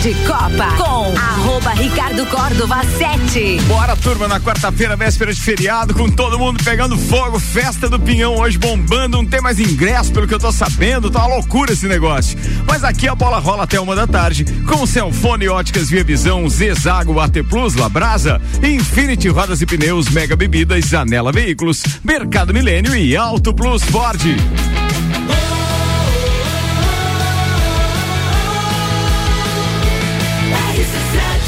de Copa com arroba Ricardo Córdova 7. Bora, turma, na quarta-feira, véspera de feriado, com todo mundo pegando fogo, festa do Pinhão hoje bombando, não tem mais ingresso, pelo que eu tô sabendo, tá uma loucura esse negócio. Mas aqui a bola rola até uma da tarde, com Celfone Óticas Via Visão, Zezago, AT Plus, Labrasa, Infinity Rodas e Pneus, Mega Bebidas, Anela Veículos, Mercado Milênio e Auto Plus Ford.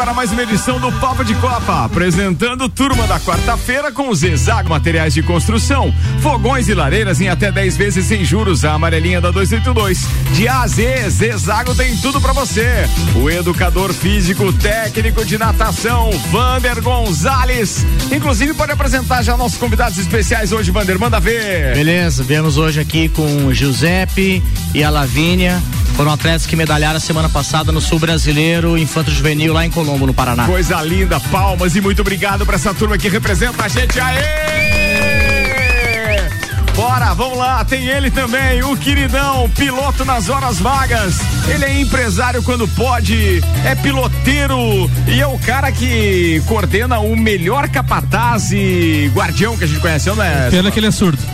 Agora mais uma edição do Papo de Copa, apresentando turma da quarta-feira com os Exago Materiais de Construção, fogões e lareiras em até 10 vezes sem juros, a amarelinha da 282. De A a Z, Zezago tem tudo para você. O educador físico, técnico de natação, Vander Gonzalez. Inclusive pode apresentar já nossos convidados especiais hoje, Vander, manda ver. Beleza, viemos hoje aqui com o Giuseppe e a Lavínia. Foram atletas que medalharam semana passada no Sul Brasileiro, Infanto Juvenil, lá em Colombo, no Paraná. Coisa linda, palmas e muito obrigado para essa turma que representa a gente. Aê! Bora, vamos lá, tem ele também, o queridão, piloto nas horas vagas. Ele é empresário quando pode, é piloteiro e é o cara que coordena o melhor capataz e guardião que a gente conhece, não é? Pena que ele é surdo.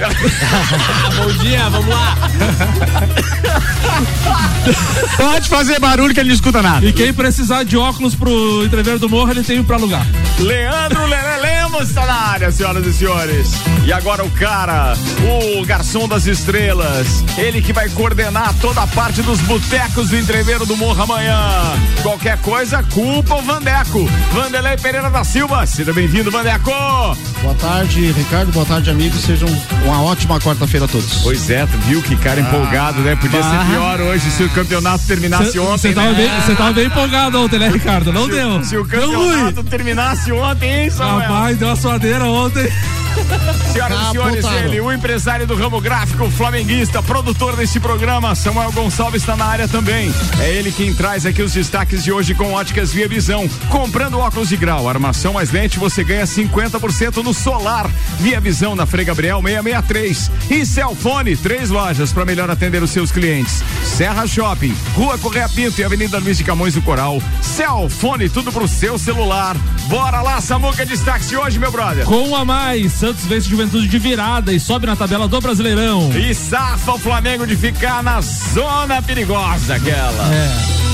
Bom dia, vamos lá. Pode fazer barulho que ele não escuta nada. E quem precisar de óculos pro entrever do morro, ele tem pra alugar. Leandro Lele Lemos está na área, senhoras e senhores. E agora o cara, o garçom das estrelas, ele que vai coordenar toda a parte dos botecos do entreveiro do Morro amanhã. Qualquer coisa, culpa o Vandeco. Vanderlei Pereira da Silva, seja bem-vindo, Vandeco. Boa tarde, Ricardo. Boa tarde, amigos. Sejam uma ótima quarta-feira a todos. Pois é, tu viu que cara empolgado, né? Podia ser pior hoje se o campeonato terminasse Cê, ontem. Você tava, né? bem, tava bem empolgado ontem, né, Ricardo? Não se, deu. Se o campeonato terminasse ontem, hein, Samuel? Rapaz, deu uma suadeira ontem. Senhoras e senhores, Apontado. ele, o empresário do ramo gráfico, flamenguista, produtor deste programa, Samuel Gonçalves está na área também. É ele quem traz aqui os destaques de hoje com óticas Via Visão. Comprando óculos de grau, armação mais lente, você ganha 50% no solar. Via Visão na Frei Gabriel 663. E Celfone, três lojas para melhor atender os seus clientes. Serra Shopping, Rua Correia Pinto e Avenida Luiz de Camões do Coral. Celfone, tudo pro seu celular. Bora lá, Samuca, destaques de hoje, meu brother. Com um a mais, Santos vence Juventude de virada e sobe na tabela do Brasileirão. E safa o Flamengo de ficar na zona perigosa aquela. É.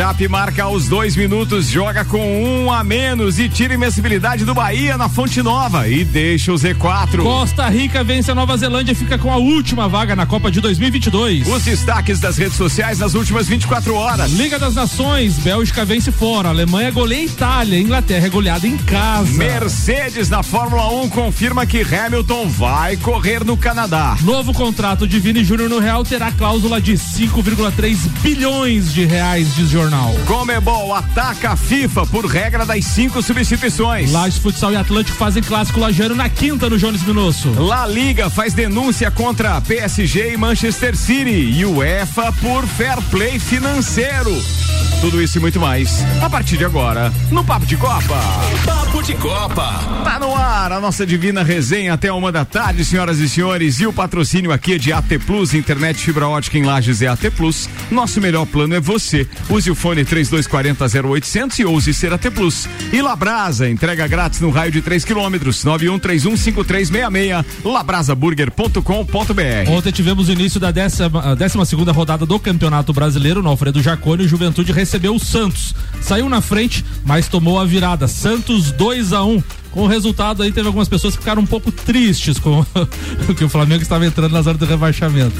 Chape marca aos dois minutos, joga com um a menos e tira invencibilidade do Bahia na Fonte Nova e deixa o Z4. Costa Rica vence a Nova Zelândia e fica com a última vaga na Copa de 2022. Os destaques das redes sociais nas últimas 24 horas. Liga das Nações, Bélgica vence fora, Alemanha goleia Itália, Inglaterra é goleada em casa. Mercedes na Fórmula 1 confirma que Hamilton vai correr no Canadá. Novo contrato de Vini Júnior no Real terá cláusula de 5,3 bilhões de reais, diz jornal. Comebol ataca a FIFA por regra das cinco substituições. Lages Futsal e Atlântico fazem clássico lajano na quinta no Jones Minosso. La Liga faz denúncia contra PSG e Manchester City e UEFA por fair play financeiro. Tudo isso e muito mais a partir de agora no Papo de Copa. Papo de Copa. Tá no ar a nossa divina resenha até uma da tarde, senhoras e senhores. E o patrocínio aqui é de AT Plus, internet fibra ótica em Lages é AT Plus. Nosso melhor plano é você. Use o fone 3240 0800 e ouse ser AT Plus. E Labrasa, entrega grátis no raio de 3 quilômetros. 91315366 labrasaburger.com.br. Ontem tivemos o início da décima, décima segunda rodada do Campeonato Brasileiro no Alfredo Jaconi. O Juventude recebeu o Santos. Saiu na frente, mas tomou a virada. Santos 2 a 1 Com o resultado aí, teve algumas pessoas que ficaram um pouco tristes com que o Flamengo estava entrando na zona do rebaixamento.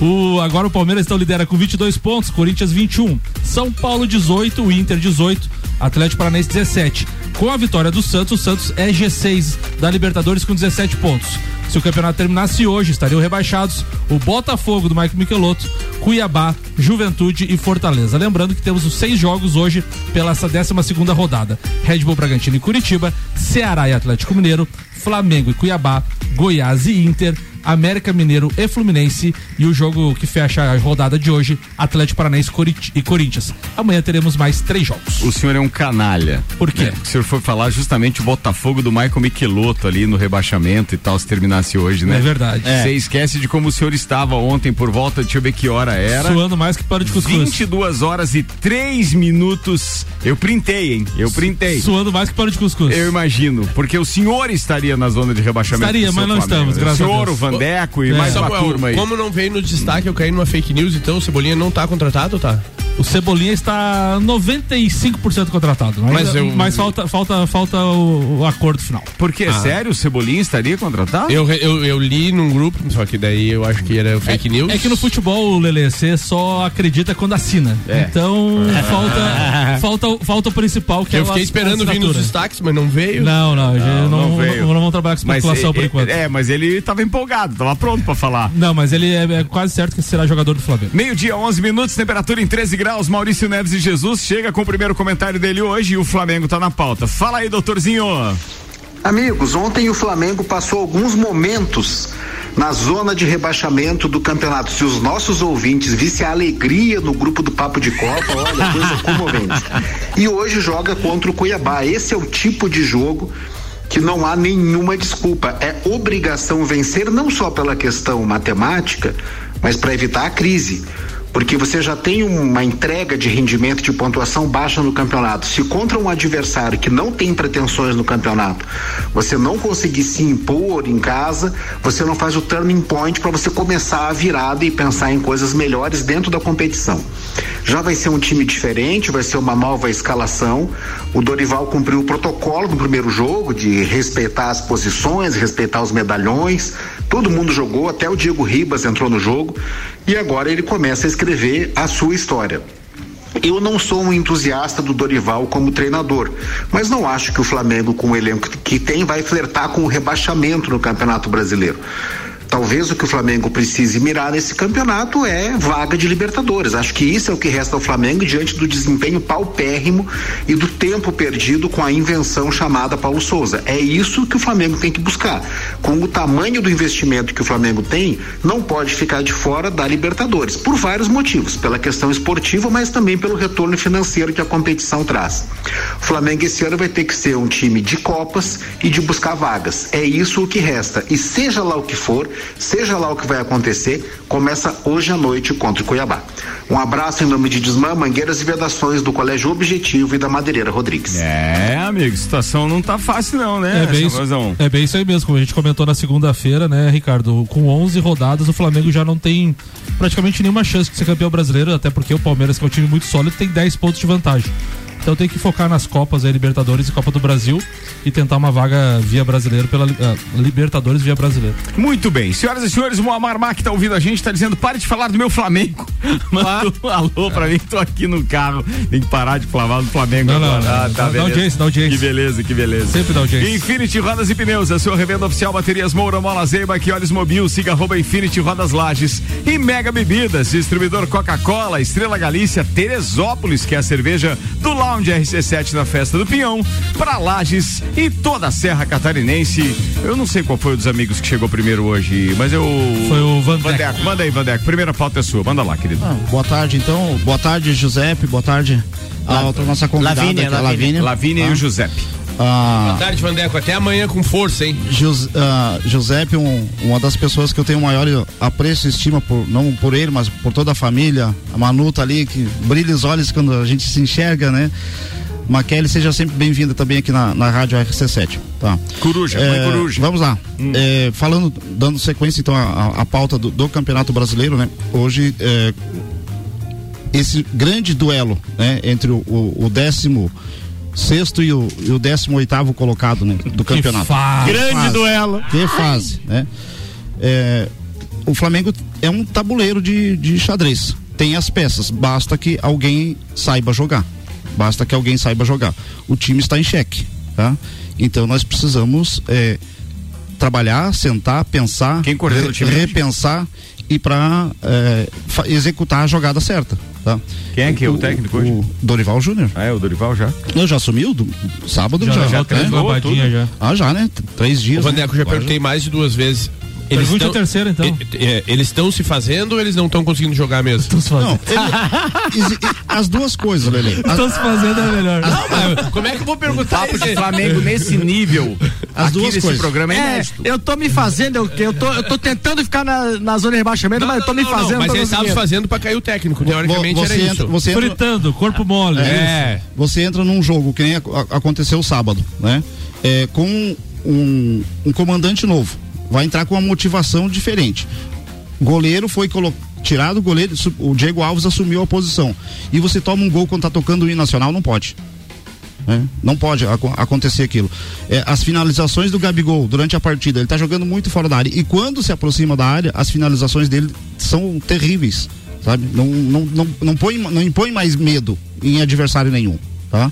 O, agora o Palmeiras então lidera com 22 pontos, Corinthians 21, São Paulo 18, o Inter 18, Atlético Paranaense 17. Com a vitória do Santos, o Santos é G6 da Libertadores com 17 pontos. Se o campeonato terminasse hoje, estariam rebaixados o Botafogo do Mike Michelotto, Cuiabá, Juventude e Fortaleza. Lembrando que temos os seis jogos hoje pela essa 12 segunda rodada. Red Bull Bragantino e Curitiba, Ceará e Atlético Mineiro, Flamengo e Cuiabá, Goiás e Inter, América Mineiro e Fluminense e o jogo que fecha a rodada de hoje, Atlético Paranaense e Corinthians. Amanhã teremos mais três jogos. O senhor é um canalha. Por quê? É, o senhor foi falar justamente o Botafogo do Michael Michelotto ali no rebaixamento e tal, se terminasse hoje, né? É verdade. Você é. esquece de como o senhor estava ontem por volta, deixa eu ver que hora era. Suando mais que para de cuscuz. 22 horas e 3 minutos. Eu printei, hein? Eu printei. Suando mais que para de cuscuz. Eu imagino, porque o senhor estaria na zona de rebaixamento. Estaria, mas não Flamengo. estamos, graças o senhor, a Deus. O Vandeco e é. mais uma turma aí. Como não veio no destaque, eu caí numa fake news, então o Cebolinha não tá contratado, tá? O Cebolinha está 95% contratado, mas, mas, eu... mas falta, falta, falta o, o acordo final. Porque, ah. sério, o Cebolinha estaria contratado? Eu, eu, eu, li num grupo, só que daí eu acho que era fake é, news. É que no futebol, Lele, você só acredita quando assina. É. Então, falta, falta, falta o principal, que eu é Eu fiquei esperando vir nos destaques, mas não veio. Não, não, não, não, não veio. Não, não vamos trabalhar com especulação mas, por enquanto. É, mas ele estava empolgado, estava pronto para falar. Não, mas ele é, é, quase certo que será jogador do Flamengo. Meio-dia, 11 minutos, temperatura em 13 graus. Maurício Neves e Jesus chega com o primeiro comentário dele hoje e o Flamengo está na pauta. Fala aí, doutorzinho. Amigos, ontem o Flamengo passou alguns momentos na zona de rebaixamento do campeonato. Se os nossos ouvintes vissem a alegria no grupo do Papo de Copa, olha, coisa comovente. E hoje joga contra o Cuiabá. Esse é o tipo de jogo que não há nenhuma desculpa. É obrigação vencer, não só pela questão matemática, mas para evitar a crise porque você já tem uma entrega de rendimento de pontuação baixa no campeonato. Se contra um adversário que não tem pretensões no campeonato, você não conseguir se impor em casa, você não faz o turning point para você começar a virada e pensar em coisas melhores dentro da competição. Já vai ser um time diferente, vai ser uma nova escalação. O Dorival cumpriu o protocolo no primeiro jogo de respeitar as posições, respeitar os medalhões. Todo mundo jogou, até o Diego Ribas entrou no jogo e agora ele começa a escrever a sua história. Eu não sou um entusiasta do Dorival como treinador, mas não acho que o Flamengo, com o elenco que tem, vai flertar com o rebaixamento no Campeonato Brasileiro. Talvez o que o Flamengo precise mirar nesse campeonato é vaga de Libertadores. Acho que isso é o que resta ao Flamengo diante do desempenho paupérrimo e do tempo perdido com a invenção chamada Paulo Souza. É isso que o Flamengo tem que buscar. Com o tamanho do investimento que o Flamengo tem, não pode ficar de fora da Libertadores, por vários motivos, pela questão esportiva, mas também pelo retorno financeiro que a competição traz. O Flamengo esse ano vai ter que ser um time de copas e de buscar vagas. É isso o que resta. E seja lá o que for, Seja lá o que vai acontecer, começa hoje à noite contra o Cuiabá. Um abraço em nome de Desmã, Mangueiras e Vedações do Colégio Objetivo e da Madeireira Rodrigues. É, amigo, a situação não tá fácil não, né? É bem, isso, é bem isso aí mesmo, como a gente comentou na segunda-feira, né, Ricardo? Com 11 rodadas, o Flamengo já não tem praticamente nenhuma chance de ser campeão brasileiro, até porque o Palmeiras, que é um time muito sólido, tem 10 pontos de vantagem. Então tem que focar nas Copas aí, Libertadores e Copa do Brasil e tentar uma vaga via brasileiro pela uh, Libertadores via brasileiro. Muito bem. Senhoras e senhores, o Muammar Mac tá ouvindo a gente, tá dizendo, pare de falar do meu Flamengo. Manda um alô pra mim, tô aqui no carro. Tem que parar de falar do Flamengo não, agora. Não, não, ah, tá, dá audiência, dá audiência. Que beleza, que beleza. Sempre dá audiência. Infinity Rodas e Pneus, a sua revenda oficial Baterias Moura, Mola Zeiba, que olhos mobil, siga arroba Infinity Rodas Lages e Mega Bebidas, distribuidor Coca-Cola, Estrela Galícia, Teresópolis, que é a cerveja do Lounge RC7 na festa do Pinhão, para Lages e toda a Serra Catarinense. Eu não sei qual foi o dos amigos que chegou primeiro hoje, mas eu. Foi o Vandeco. Vandeco. Manda aí, Vandeco. Primeira pauta é sua. Manda lá, querido. Ah, boa tarde, então. Boa tarde, Giuseppe. Boa tarde. A outra nossa convidada, Lavínia, aqui, Lavínia. Lavínia ah. e o Giuseppe. Ah, Boa tarde, Vandeco. Até amanhã com força, hein? Jus, uh, Giuseppe, um, uma das pessoas que eu tenho maior apreço e estima, por, não por ele, mas por toda a família. A Manu tá ali, que brilha os olhos quando a gente se enxerga, né? Maquele, seja sempre bem-vinda também aqui na, na Rádio RC7. Tá. Coruja, é, coruja. Vamos lá. Hum. É, falando, dando sequência então a pauta do, do, Campeonato Brasileiro, né? Hoje, é, esse grande duelo, né? Entre o, o, o décimo sexto e o, e o décimo oitavo colocado né, do campeonato. Fase. Grande fase, duelo. Que fase, né? É, o Flamengo é um tabuleiro de, de xadrez. Tem as peças, basta que alguém saiba jogar. Basta que alguém saiba jogar. O time está em xeque. tá? Então nós precisamos é, trabalhar, sentar, pensar, Quem coordena o time hoje? repensar e para executar a jogada certa. Tá? Quem é que é o técnico hoje? O Dorival Júnior. Ah, é o Dorival já? Eu já assumiu do, sábado Já, já. já, né? três babadinha já. Ah, já, né? Três O dias. Vandeco, eu já né? perguntei mais de duas vezes. Pergunte tão- a terceira, então. E- é, Eles estão se fazendo ou eles não estão conseguindo jogar mesmo? Estão se Não, fazendo. ele- exi- as duas coisas, Lele. As, Estão se fazendo é melhor. Mas como é que eu vou perguntar Papo isso? de Flamengo nesse nível. As aqui duas coisas. programa é É, eu tô me fazendo, eu, eu, tô, eu tô tentando ficar na, na zona de rebaixamento, mas eu tô me fazendo. mas tô eles estavam fazendo pra cair o técnico. Teoricamente você, era entra, isso. você, entra, Fritando, corpo mole. É. você entra num jogo que nem aconteceu sábado, né? É, com um, um comandante novo. Vai entrar com uma motivação diferente. Goleiro foi colo- tirado, o goleiro, o Diego Alves assumiu a posição. E você toma um gol quando tá tocando o hino nacional, não pode. né? Não pode aco- acontecer aquilo. É, as finalizações do Gabigol durante a partida, ele tá jogando muito fora da área. E quando se aproxima da área, as finalizações dele são terríveis. Sabe? Não, não, não, não, põe, não impõe mais medo em adversário nenhum. Tá?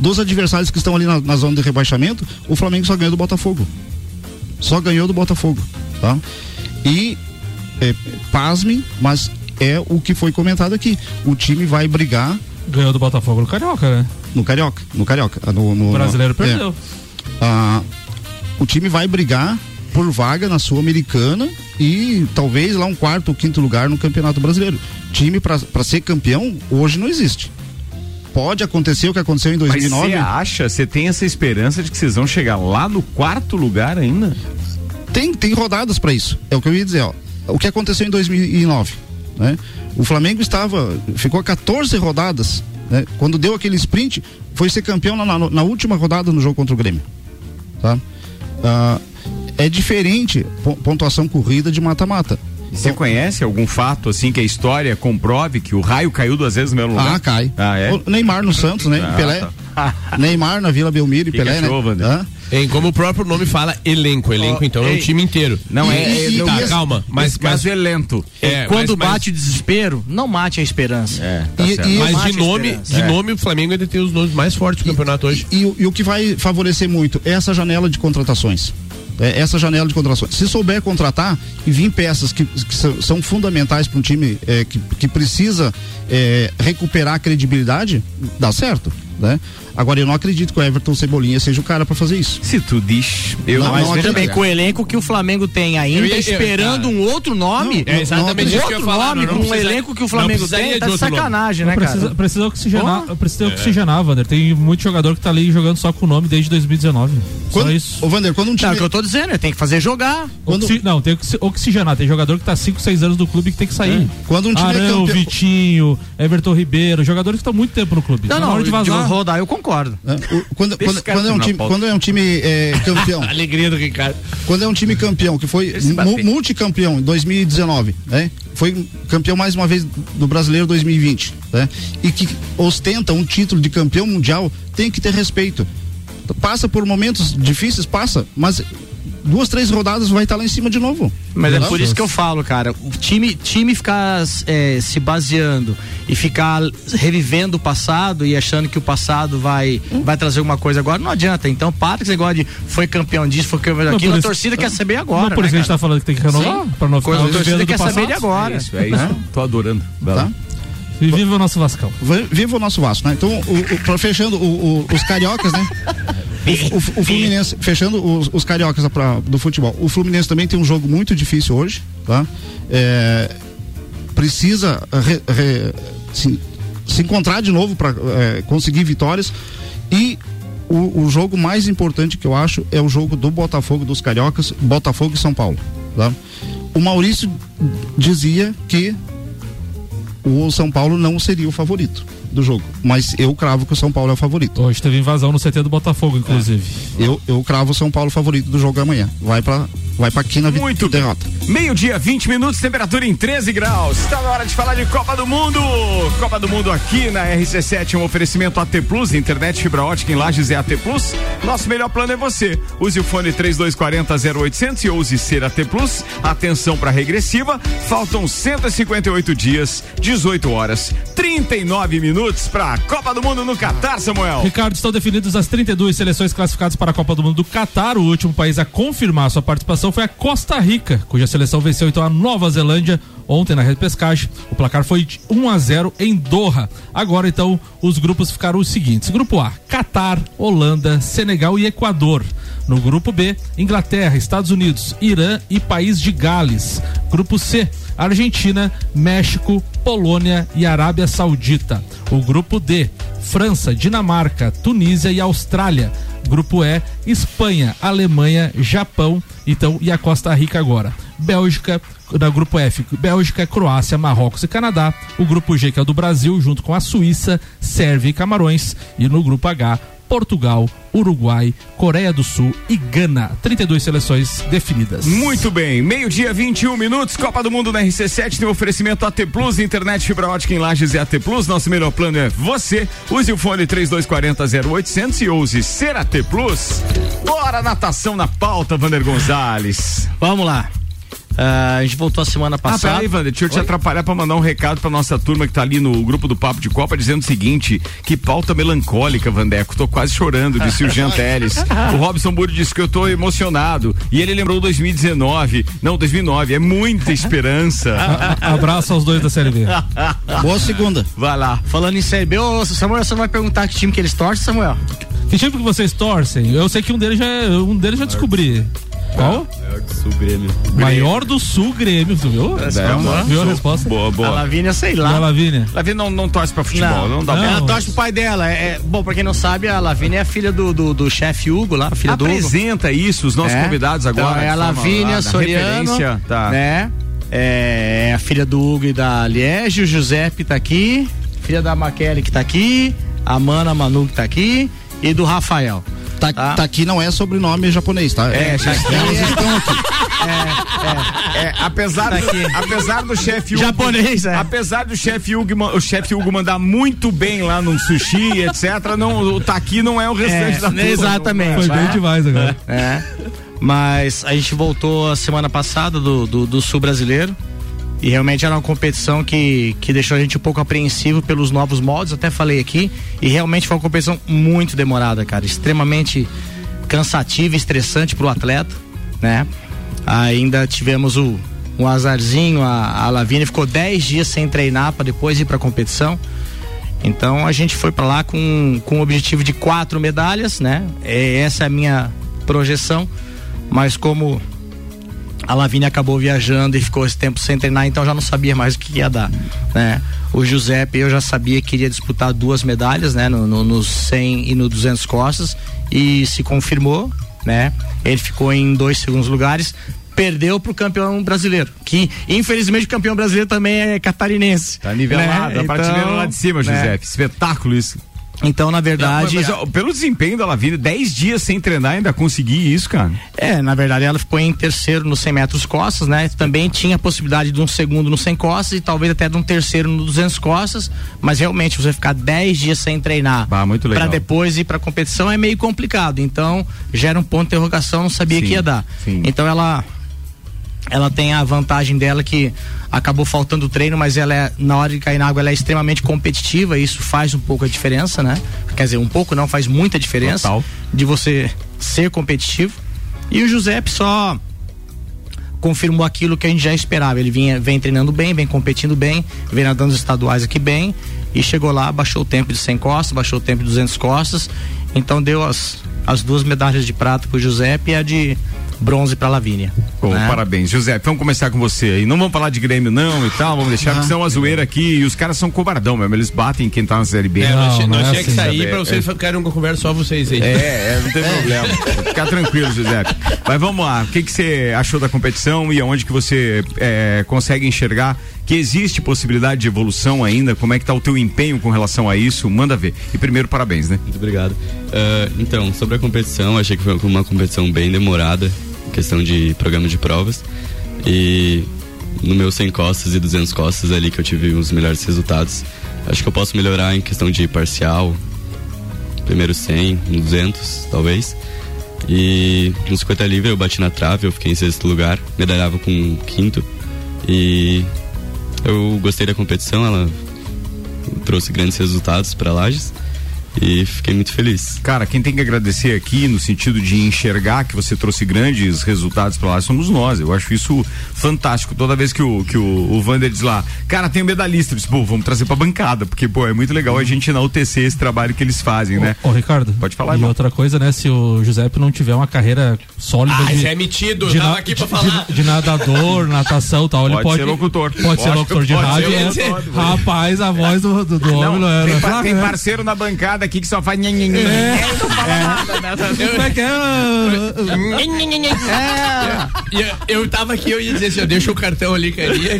Dos adversários que estão ali na, na zona de rebaixamento, o Flamengo só ganhou do Botafogo. Só ganhou do Botafogo. Tá? E é, pasme, mas é o que foi comentado aqui. O time vai brigar Ganhou do Botafogo no Carioca, né? no Carioca. No Carioca. ah, No, no- O brasileiro no- perdeu. é. O time vai brigar por vaga na Sul-Americana e talvez lá um quarto ou quinto lugar no Campeonato Brasileiro. Time para ser campeão hoje não existe. Pode acontecer o que aconteceu em Mas 2009. você acha, você tem essa esperança de que vocês vão chegar lá no quarto lugar ainda? tem, tem rodadas para isso. É o que eu ia dizer, ó. O que aconteceu em 2009, né? O Flamengo estava, ficou 14 rodadas, né? Quando deu aquele sprint, foi ser campeão na, na- na última rodada no jogo contra o Grêmio, tá? Ah, é diferente po- pontuação corrida de mata-mata. Você conhece algum fato assim que a história comprove que o raio caiu duas vezes no mesmo lugar? Ah, cai. Ah, é? O Neymar no Santos, né? Ah, Pelé. Neymar na Vila Belmiro e Que Pelé, que achou, né? Wander? Hã? Em, como o próprio nome fala, elenco. Elenco, então, é um ei. time inteiro. Não, é. E- é e- não, Tá, calma. mas Mas, mas, caso é lento. é, Quando mas- bate o desespero, não mate a esperança. É, tá E- e- Mas, Mate de nome, de É. nome, o Flamengo ainda tem os nomes mais fortes do campeonato hoje. E, o- e o que vai favorecer muito é essa janela de contratações. É essa janela de contratações. Se souber contratar e vir peças que, que são, fundamentais para um time é, que, que precisa é, recuperar a credibilidade, dá certo. Né? Agora, eu não acredito que o Everton Cebolinha seja o cara para fazer isso. Se tu diz, eu Não, não, mas não Também acredito. com o elenco que o Flamengo tem ainda, Eu eu- esperando cara, um outro nome. É exatamente um isso que eu outro falar. nome, não, com não um elenco que o não Flamengo tem, tá de sacanagem, Não né, precisa, cara? precisa oxigenar, precisa oxigenar, Wander. Tem muito jogador que tá ali jogando só com o nome desde 2019. Só Quando, isso. Ô, Vander, quando um Não, time. é o que eu tô dizendo, tem que fazer jogar. quando- Oxi- Não, tem que se- oxigenar. Tem jogador que tá 5, 6 anos no clube que tem que sair. Quando um time é Arão, campeão- Vitinho, Everton Ribeiro, jogadores que estão muito tempo no clube. Não, Tá não, de vazar. Rodar eu concordo. né, o- quando, quando, quando é um time, quando é um time é, campeão, Alegria do Ricardo. quando é um time campeão, que foi multicampeão em 2019, né? Foi campeão mais uma vez do Brasileiro 2020, né? E que ostenta um título de campeão mundial, tem que ter respeito. Passa por momentos difíceis, passa, mas duas, três rodadas vai estar lá em cima de novo. Mas é Entendeu? por isso que eu falo, cara, o time, time ficar é, se baseando e ficar revivendo o passado e achando que o passado vai, vai trazer alguma coisa agora, não adianta. Então, para com esse negócio de foi campeão disso, foi campeão Não, daquilo, a isso- torcida quer saber Não agora. é por isso que né, a gente tá falando que tem que renovar? Pra não ficar a torcida quer saber de passado? agora. É isso, é isso. Tô adorando. Vai lá. Tá? E viva o nosso Vascão. Va- Viva o nosso Vasco, né? Então, o, o- fechando o- o- os cariocas, né? O, o- Fluminense, fechando os, os cariocas pra- do futebol. O Fluminense também tem um jogo muito difícil hoje, tá? É, precisa re- re- se, se encontrar de novo para conseguir vitórias e o, o jogo mais importante que eu acho é o jogo do Botafogo dos cariocas, Botafogo e São Paulo, tá? O Maurício dizia que o São Paulo não seria o favorito do jogo. Mas eu cravo que o São Paulo é o favorito. Hoje teve invasão no CT do Botafogo, inclusive. Eu, eu cravo o São Paulo favorito do jogo amanhã. Vai pra, vai pra quina Muito derrota. Meio-dia, 20 minutos, temperatura em 13 graus. Está na hora de falar de Copa do Mundo. Copa do Mundo aqui na RC7, um oferecimento AT Plus, internet fibra ótica em Lages é AT Plus. Nosso melhor plano é você. Use o fone 3240 0800 e use ser AT Plus. Atenção para regressiva. Faltam 158 dias, 18 horas, 39 minutos para a Copa do Mundo no Catar, Samuel. Ricardo, estão definidas as 32 seleções classificadas para a Copa do Mundo do Catar. O último país a confirmar sua participação foi a Costa Rica, cuja seleção venceu então a Nova Zelândia ontem na repescagem. O placar foi de 1 a 0 em Doha. Agora então os grupos ficaram os seguintes: Grupo A, Catar, Holanda, Senegal e Equador. No grupo B, Inglaterra, Estados Unidos, Irã e País de Gales. Grupo C, Argentina, México, Polônia e Arábia Saudita. O grupo D, França, Dinamarca, Tunísia e Austrália. Grupo E, Espanha, Alemanha, Japão, então e a Costa Rica agora. Bélgica, no grupo F, Bélgica, Croácia, Marrocos e Canadá. O grupo G, que é o do Brasil, junto com a Suíça, Sérvia e Camarões. E no grupo H, Portugal, Uruguai, Coreia do Sul e Gana. 32 seleções definidas. Muito bem, meio-dia, 21 minutos, Copa do Mundo na RC7 tem um oferecimento AT Plus, internet fibra ótica em Lages e AT Plus. Nosso melhor plano é você. Use o fone 3240 0800 e use ser AT Plus. Bora, natação na pauta, Vander Gonzalez. Vamos lá. Ah, a gente voltou a semana Ah, passada. peraí, Vander, deixa eu te atrapalhar pra mandar um recado pra nossa turma que tá ali no grupo do Papo de Copa dizendo o seguinte: que pauta melancólica, Vandeco. Tô quase chorando, disse o Jean Teles. O Robson Burro disse que eu tô emocionado. E ele lembrou 2019. Não, 2009. É muita esperança. Abraço aos dois da Série B. Boa segunda. Vai lá. Falando em Série B, ô, Samuel, você não vai perguntar que time que eles torcem, Samuel? Que time que vocês torcem? Eu sei que um deles já, um deles já descobri. Qual? Maior do Sul, Grêmio. Maior do Sul, Grêmio. Tu viu? É, uma- Viu a resposta? Boa, A boa. Lavínia, sei lá. Lavínia. Lavi não, não torce pra futebol, não, dá Não. Ela torce pro pai dela. É, é- bom, pra quem não sabe, a Lavínia é a filha do, do, do chefe Hugo lá, a filha do Hugo. Apresenta isso, os nossos É. convidados agora. Então, é a Lavínia Soriano, tá. né? É a filha do Hugo e da Liege, o Giuseppe tá aqui, filha da Maquele que tá aqui, a Mana Manu que tá aqui e do Rafael. Tá, Tá. tá aqui não é sobrenome japonês, tá? É, já aqui Elas é- estão aqui. É, apesar, do, apesar do chefe Hugo. Japonês, é. Apesar do chefe Hugo, o chefe Hugo mandar muito bem lá no sushi, etc., não, o Taqui não é o restante É, da turma. exatamente. Foi bem demais agora. É. Mas a gente voltou a semana passada do, do, do Sul Brasileiro. E realmente era uma competição que, que deixou a gente um pouco apreensivo pelos novos moldes, até falei aqui. E realmente foi uma competição muito demorada, cara. Extremamente cansativa estressante pro atleta, né? Ainda tivemos o, um azarzinho, a, a Lavínia ficou 10 dias sem treinar para depois ir pra competição. Então a gente foi para lá com, com o objetivo de quatro medalhas, né? É, essa é a minha projeção, mas como a Lavínia acabou viajando e ficou esse tempo sem treinar, então já não sabia mais o que ia dar, né? O Giuseppe, eu já sabia que iria disputar duas medalhas, né? No, no, no 100 e no 200 costas e se confirmou, né? Ele ficou em dois segundos lugares, perdeu pro campeão brasileiro, que infelizmente o campeão brasileiro também é catarinense. Tá nivelado, né? a prateleira Então, lá de cima, né? Giuseppe. Espetáculo isso. Então, na verdade, Mas, ó, pelo desempenho da Lavínia, 10 dias sem treinar, ainda consegui isso, cara. É, na verdade ela ficou em terceiro nos 100 metros costas, né? Também tinha a possibilidade de um segundo no 100 costas e talvez até de um terceiro no 200 costas, mas realmente você ficar 10 dias sem treinar para depois ir para competição é meio complicado. Então, gera um ponto de interrogação, não sabia Sim, que ia dar. sim. Então ela ela tem a vantagem dela que acabou faltando treino, mas ela é, na hora de cair na água, ela é extremamente competitiva e isso faz um pouco a diferença, né? Quer dizer, um pouco não, faz muita diferença Total. de você ser competitivo. E o Giuseppe só confirmou aquilo que a gente já esperava. Ele vinha, vem treinando bem, vem competindo bem, vem nadando os estaduais aqui bem e chegou lá, baixou o tempo de 100 costas, baixou o tempo de 200 costas. Então deu as, as duas medalhas de prata pro Giuseppe e a de bronze pra Lavínia. Pô, né? parabéns. Giuseppe, vamos começar com você aí. Não vamos falar de Grêmio, não, e tal, vamos deixar, porque senão a zoeira aqui, e os caras são cobardão mesmo, eles batem quem tá na Série B. É, Não, não, tinha- não não é tinha que assim, sair pra vocês É. ficarem com conversa só vocês aí. É, é, não tem problema. Fica tranquilo, Giuseppe. Mas vamos lá, o que que você achou da competição e aonde que você é, consegue enxergar que existe possibilidade de evolução ainda? Como é que tá o teu empenho com relação a isso? Manda ver. E primeiro, parabéns, né? Muito obrigado. Ah, então, sobre a competição, achei que foi uma competição bem demorada, questão de programa de provas. E no meu 100 costas e 200 costas é ali que eu tive os melhores resultados. Acho que eu posso melhorar em questão de parcial, primeiro 100, no 200, talvez. E no 50 livre eu bati na trave, eu fiquei em sexto lugar, medalhava com quinto. E eu gostei da competição, ela trouxe grandes resultados para Lages e fiquei muito feliz. Cara, quem tem que agradecer aqui no sentido de enxergar que você trouxe grandes resultados para lá somos nós. Eu acho isso fantástico. Toda vez que o que o, o Vander diz lá, cara, tem um medalhista, eu disse, pô, vamos trazer pra bancada, porque pô, é muito legal a gente enaltecer esse trabalho que eles fazem, né? Ô, Ricardo. Pode falar, E irmão. outra coisa, né? Se o Giuseppe não tiver uma carreira sólida Ah, de, é metido, de, na- de- falar. de- de nadador, natação e tal, ele Pode pode ser locutor. Pode, ser Pode- locutor de pode ser rádio. locutor. é- Pode, pode. rapaz, a voz do, do, do homem não era. tem, tem parceiro na bancada aqui que só faz nhen, nhen, nhen. Como é que é? Eu, eu tava aqui, eu ia dizer assim, ó, deixa o cartão ali, carinha.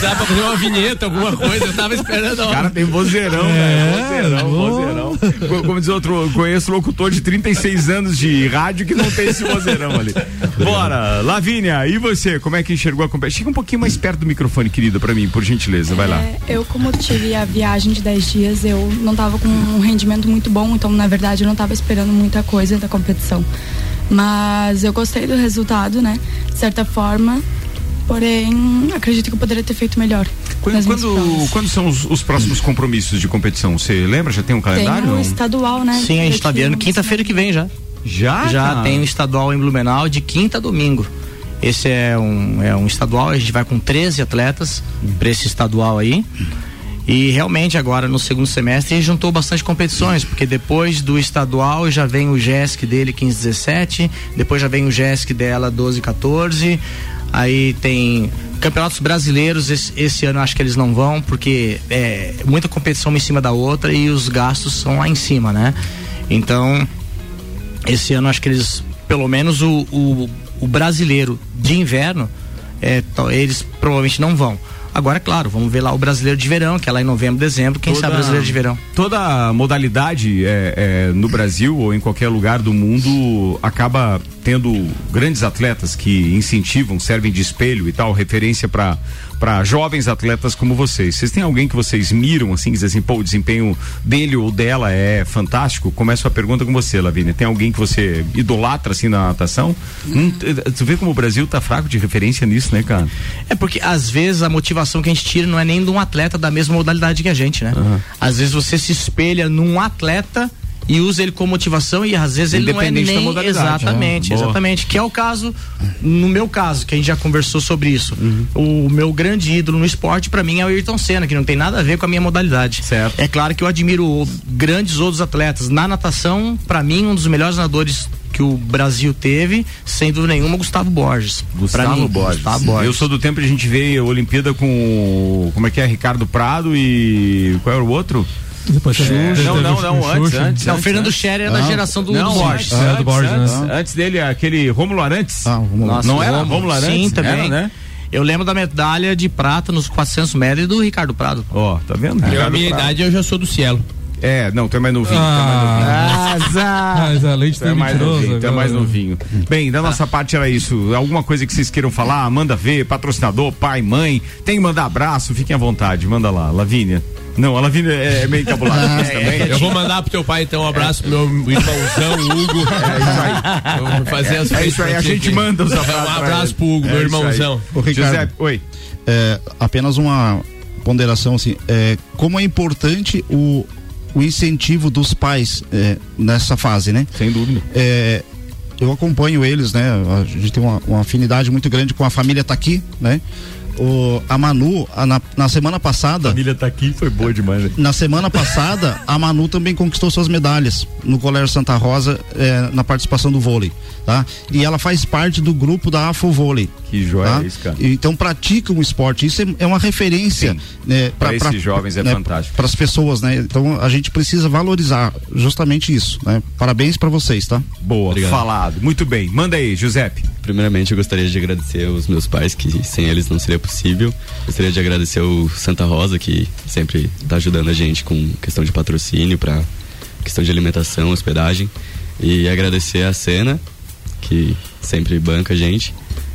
Dá pra fazer uma vinheta, alguma coisa. Eu tava esperando. ó. Cara, tem vozeirão, É, velho. Vozeirão, vozeirão. Como diz outro, eu conheço locutor de 36 anos de rádio que não tem esse vozeirão ali. Bora, Lavínia, e você? Como é que enxergou a competição? Chega um pouquinho mais perto do microfone, querida, pra mim, por gentileza. Vai lá. É, eu, como tive a viagem de 10 dias, eu não tava com um rendimento muito bom, então, na verdade, eu não tava esperando muita coisa da competição. Mas eu gostei do resultado, né? De certa forma. Porém, acredito que eu poderia ter feito melhor. Quando, quando, quando são os, os próximos compromissos de competição? Você lembra? Já tem um Tem calendário? o não? estadual, né? Sim, a gente tá Daqui vendo quinta-feira que vem já. Já? já cara? tem o estadual em Blumenau de quinta a domingo. Esse é um, é um estadual, a gente vai com 13 atletas para esse estadual aí. E realmente agora no segundo semestre juntou bastante competições, porque depois do estadual já vem o GESC dele 15 17, depois já vem o GESC dela 12 14. Aí tem campeonatos brasileiros, esse, esse ano acho que eles não vão, porque é muita competição uma em cima da outra e os gastos são lá em cima, né? Então, esse ano acho que eles, pelo menos o, o, o brasileiro de inverno, é, eles provavelmente não vão. Agora, é claro, vamos ver lá o brasileiro de verão, que é lá em novembro, dezembro, quem Toda- sabe brasileiro de verão. Toda modalidade é, é, no Brasil ou em qualquer lugar do mundo acaba tendo grandes atletas que incentivam, servem de espelho e tal, referência para para jovens atletas como vocês. Vocês têm alguém que vocês miram assim, dizem assim, pô, o desempenho dele ou dela é fantástico? Começo a pergunta com você, Lavínia. Tem alguém que você idolatra assim na natação? Hum, t- tu vê como o Brasil tá fraco de referência nisso, né, cara? É porque às vezes a motivação que a gente tira não é nem de um atleta da mesma modalidade que a gente, né? Às vezes você se espelha num atleta e usa ele como motivação e às vezes ele não é Independente da nem modalidade. exatamente, Ah, boa. exatamente, que é o caso no meu caso, que a gente já conversou sobre isso. Uhum. O meu grande ídolo no esporte pra mim é o Ayrton Senna, que não tem nada a ver com a minha modalidade. Certo. É claro que eu admiro grandes outros atletas. Na natação, pra mim um dos melhores nadadores que o Brasil teve, sem dúvida nenhuma, Gustavo Borges. Gustavo mim, Borges. Gustavo Borges. Eu sou do tempo de a gente ver a Olimpíada com como é que é Ricardo Prado e qual era o outro? Depois É, teve não, não, não, antes, Xuxa. antes. Não, antes, Fernando. Scherer é da Não. geração do, Não, do Borges. antes, Ah, do antes, Borges, né? antes, Não. antes dele, aquele Rômulo Arantes. Ah, lá. Nossa, não era Rômulo. Rômulo Arantes? Sim, também. Era, né? Eu lembro da medalha de prata nos 400 metros do Ricardo Prado. Ó, tá vendo? Eu, a minha Prado. idade, eu já sou do cielo. É, não, tu é mais novinho. tu é mais novinho. Ah, mas além de Tu ter é mais novinho, tu é mais novinho. Bem, da nossa parte era isso. Alguma coisa que vocês queiram falar? Manda ver, patrocinador, pai, mãe. Tem que mandar abraço, fiquem à vontade. Manda lá, Lavínia. Não, a Lavínia é meio encabulada com isso também. Eu vou mandar pro teu pai, então, um abraço pro meu irmãozão, Hugo. É isso aí. Eu vou fazer as É isso aí, a gente manda os abraços. Um abraço pro Hugo, É meu aí. irmãozão. Ô, Ricardo. Giuseppe, oi. É, apenas uma ponderação assim, é, como é importante o, o incentivo dos pais é, nessa fase, né? Sem dúvida. É, eu acompanho eles, né? A gente tem uma, uma afinidade muito grande com a família tá aqui, né? O, a Manu, a- na, na semana passada, família tá aqui, foi boa demais, né? na semana passada, a Manu também conquistou suas medalhas no Colégio Santa Rosa é, na participação do vôlei, tá? E ela faz parte do grupo da Afro Vôlei. Que joia tá? é isso, cara. Então pratica um esporte. Isso é, é uma referência né, Pra esses jovens é fantástico. Para as pessoas, né? Então a gente precisa valorizar justamente isso, né? Parabéns para vocês, tá? Boa, Obrigado. falado. Muito bem. Manda aí, Giuseppe. Primeiramente, eu gostaria de agradecer aos meus pais, que sem eles não seria possível. Gostaria de agradecer ao Santa Rosa, que sempre está ajudando a gente com questão de patrocínio, para questão de alimentação, hospedagem. E agradecer a Sena, que sempre banca a gente.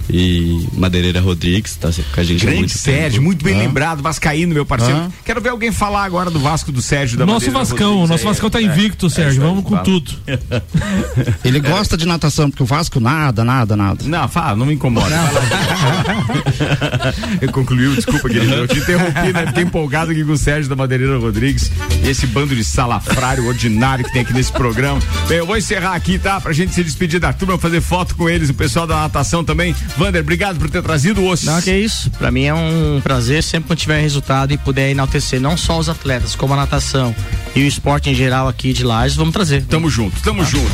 E Madeireira Rodrigues tá com a gente há Grande muito Sérgio, tempo. muito bem Ah. lembrado, Vascaíno, meu parceiro. Ah. Quero ver alguém falar agora do Vasco do Sérgio da Nosso Madeira Vascão, Rodrigues nosso aí. Vascão tá É, invicto, é Sérgio. aí, Vamos com fala. tudo. Ele gosta de natação, porque o Vasco nada, nada, nada. Não, fala, não me incomoda. Eu concluiu, desculpa, querido. Eu te interrompi, né? Fiquei empolgado aqui com o Sérgio da Madeireira Rodrigues e esse bando de salafrário ordinário que tem aqui nesse programa. Bem, eu vou encerrar aqui, tá? Pra gente se despedir da turma, fazer foto com eles, o pessoal da natação também. Vander, obrigado por ter trazido o osso. Não, que é isso. Pra mim é um prazer sempre quando tiver resultado e puder enaltecer não só os atletas, como a natação e o esporte em geral aqui de Lages, vamos trazer. Tamo junto, tamo junto.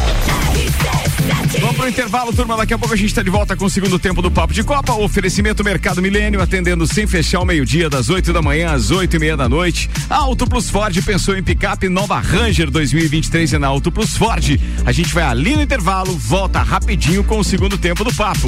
Pro intervalo, turma. Daqui a pouco a gente está de volta com o segundo tempo do Papo de Copa. Oferecimento Mercado Milênio, atendendo sem fechar o meio-dia, das 8 da manhã às 8 e meia da noite. A Auto Plus Ford pensou em picape nova Ranger 2023 é na Auto Plus Ford. A gente vai ali no intervalo, volta rapidinho com o segundo tempo do Papo.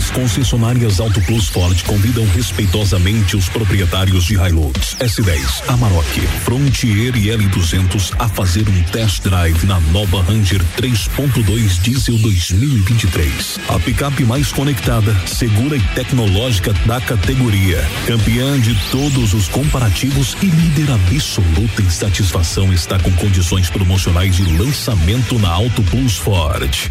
As concessionárias Auto Plus Ford convidam respeitosamente os proprietários de Hilux, S10, Amarok, Frontier e L200 a fazer um test drive na nova Ranger 3.2 Diesel 2023. A picape mais conectada, segura e tecnológica da categoria. Campeã de todos os comparativos e líder absoluta em satisfação está com condições promocionais de lançamento na Auto Plus Ford.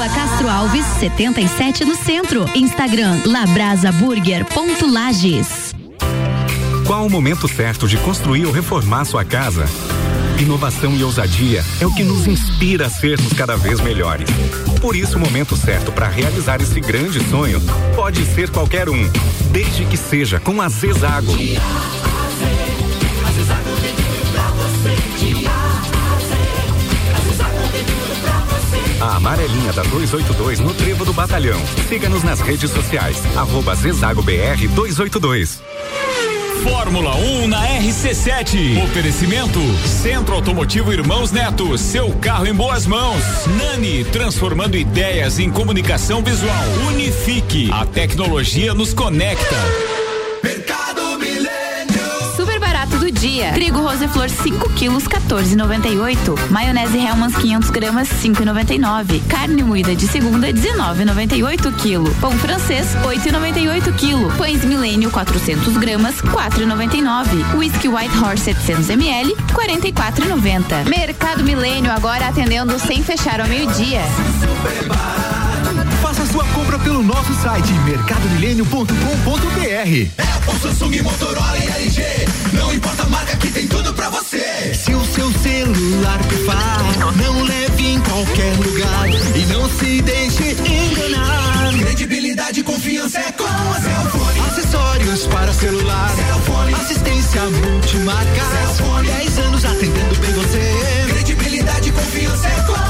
Rua Castro Alves, 77 no centro. Instagram labrasaburger.lages. Qual o momento certo de construir ou reformar sua casa? Inovação e ousadia é o que nos inspira a sermos cada vez melhores. Por isso, o momento certo para realizar esse grande sonho pode ser qualquer um, desde que seja com a Zezago. Amarelinha da 282 no Trevo do Batalhão. Siga-nos nas redes sociais. Arroba Zezago BR 282. Fórmula 1 na RC7. Oferecimento Centro Automotivo Irmãos Neto. Seu carro em boas mãos. Nani, transformando ideias em comunicação visual. Unifique. A tecnologia nos conecta. Dia. Trigo Roseflor 5 quilos 14,98. Maionese Hellmann's 500 gramas 5,99. Carne moída de segunda 19,98 quilo. Pão francês 8,98 quilo. Pães Milênio 400 gramas 4,99. Whisky White Horse 700 ml 44,90. Mercado Milênio agora atendendo sem fechar ao meio-dia. Faça sua compra pelo nosso site mercadomilênio.com.br. Apple, Samsung, Motorola e LG. Não importa a marca que tem tudo pra você. Se o seu celular pifar, não leve em qualquer lugar e não se deixe enganar. Credibilidade e confiança é com a Cellfone. Acessórios para celular, Cellfone. assistência multimarca. Cellfone. 10 anos atendendo bem você. Credibilidade e confiança é com. A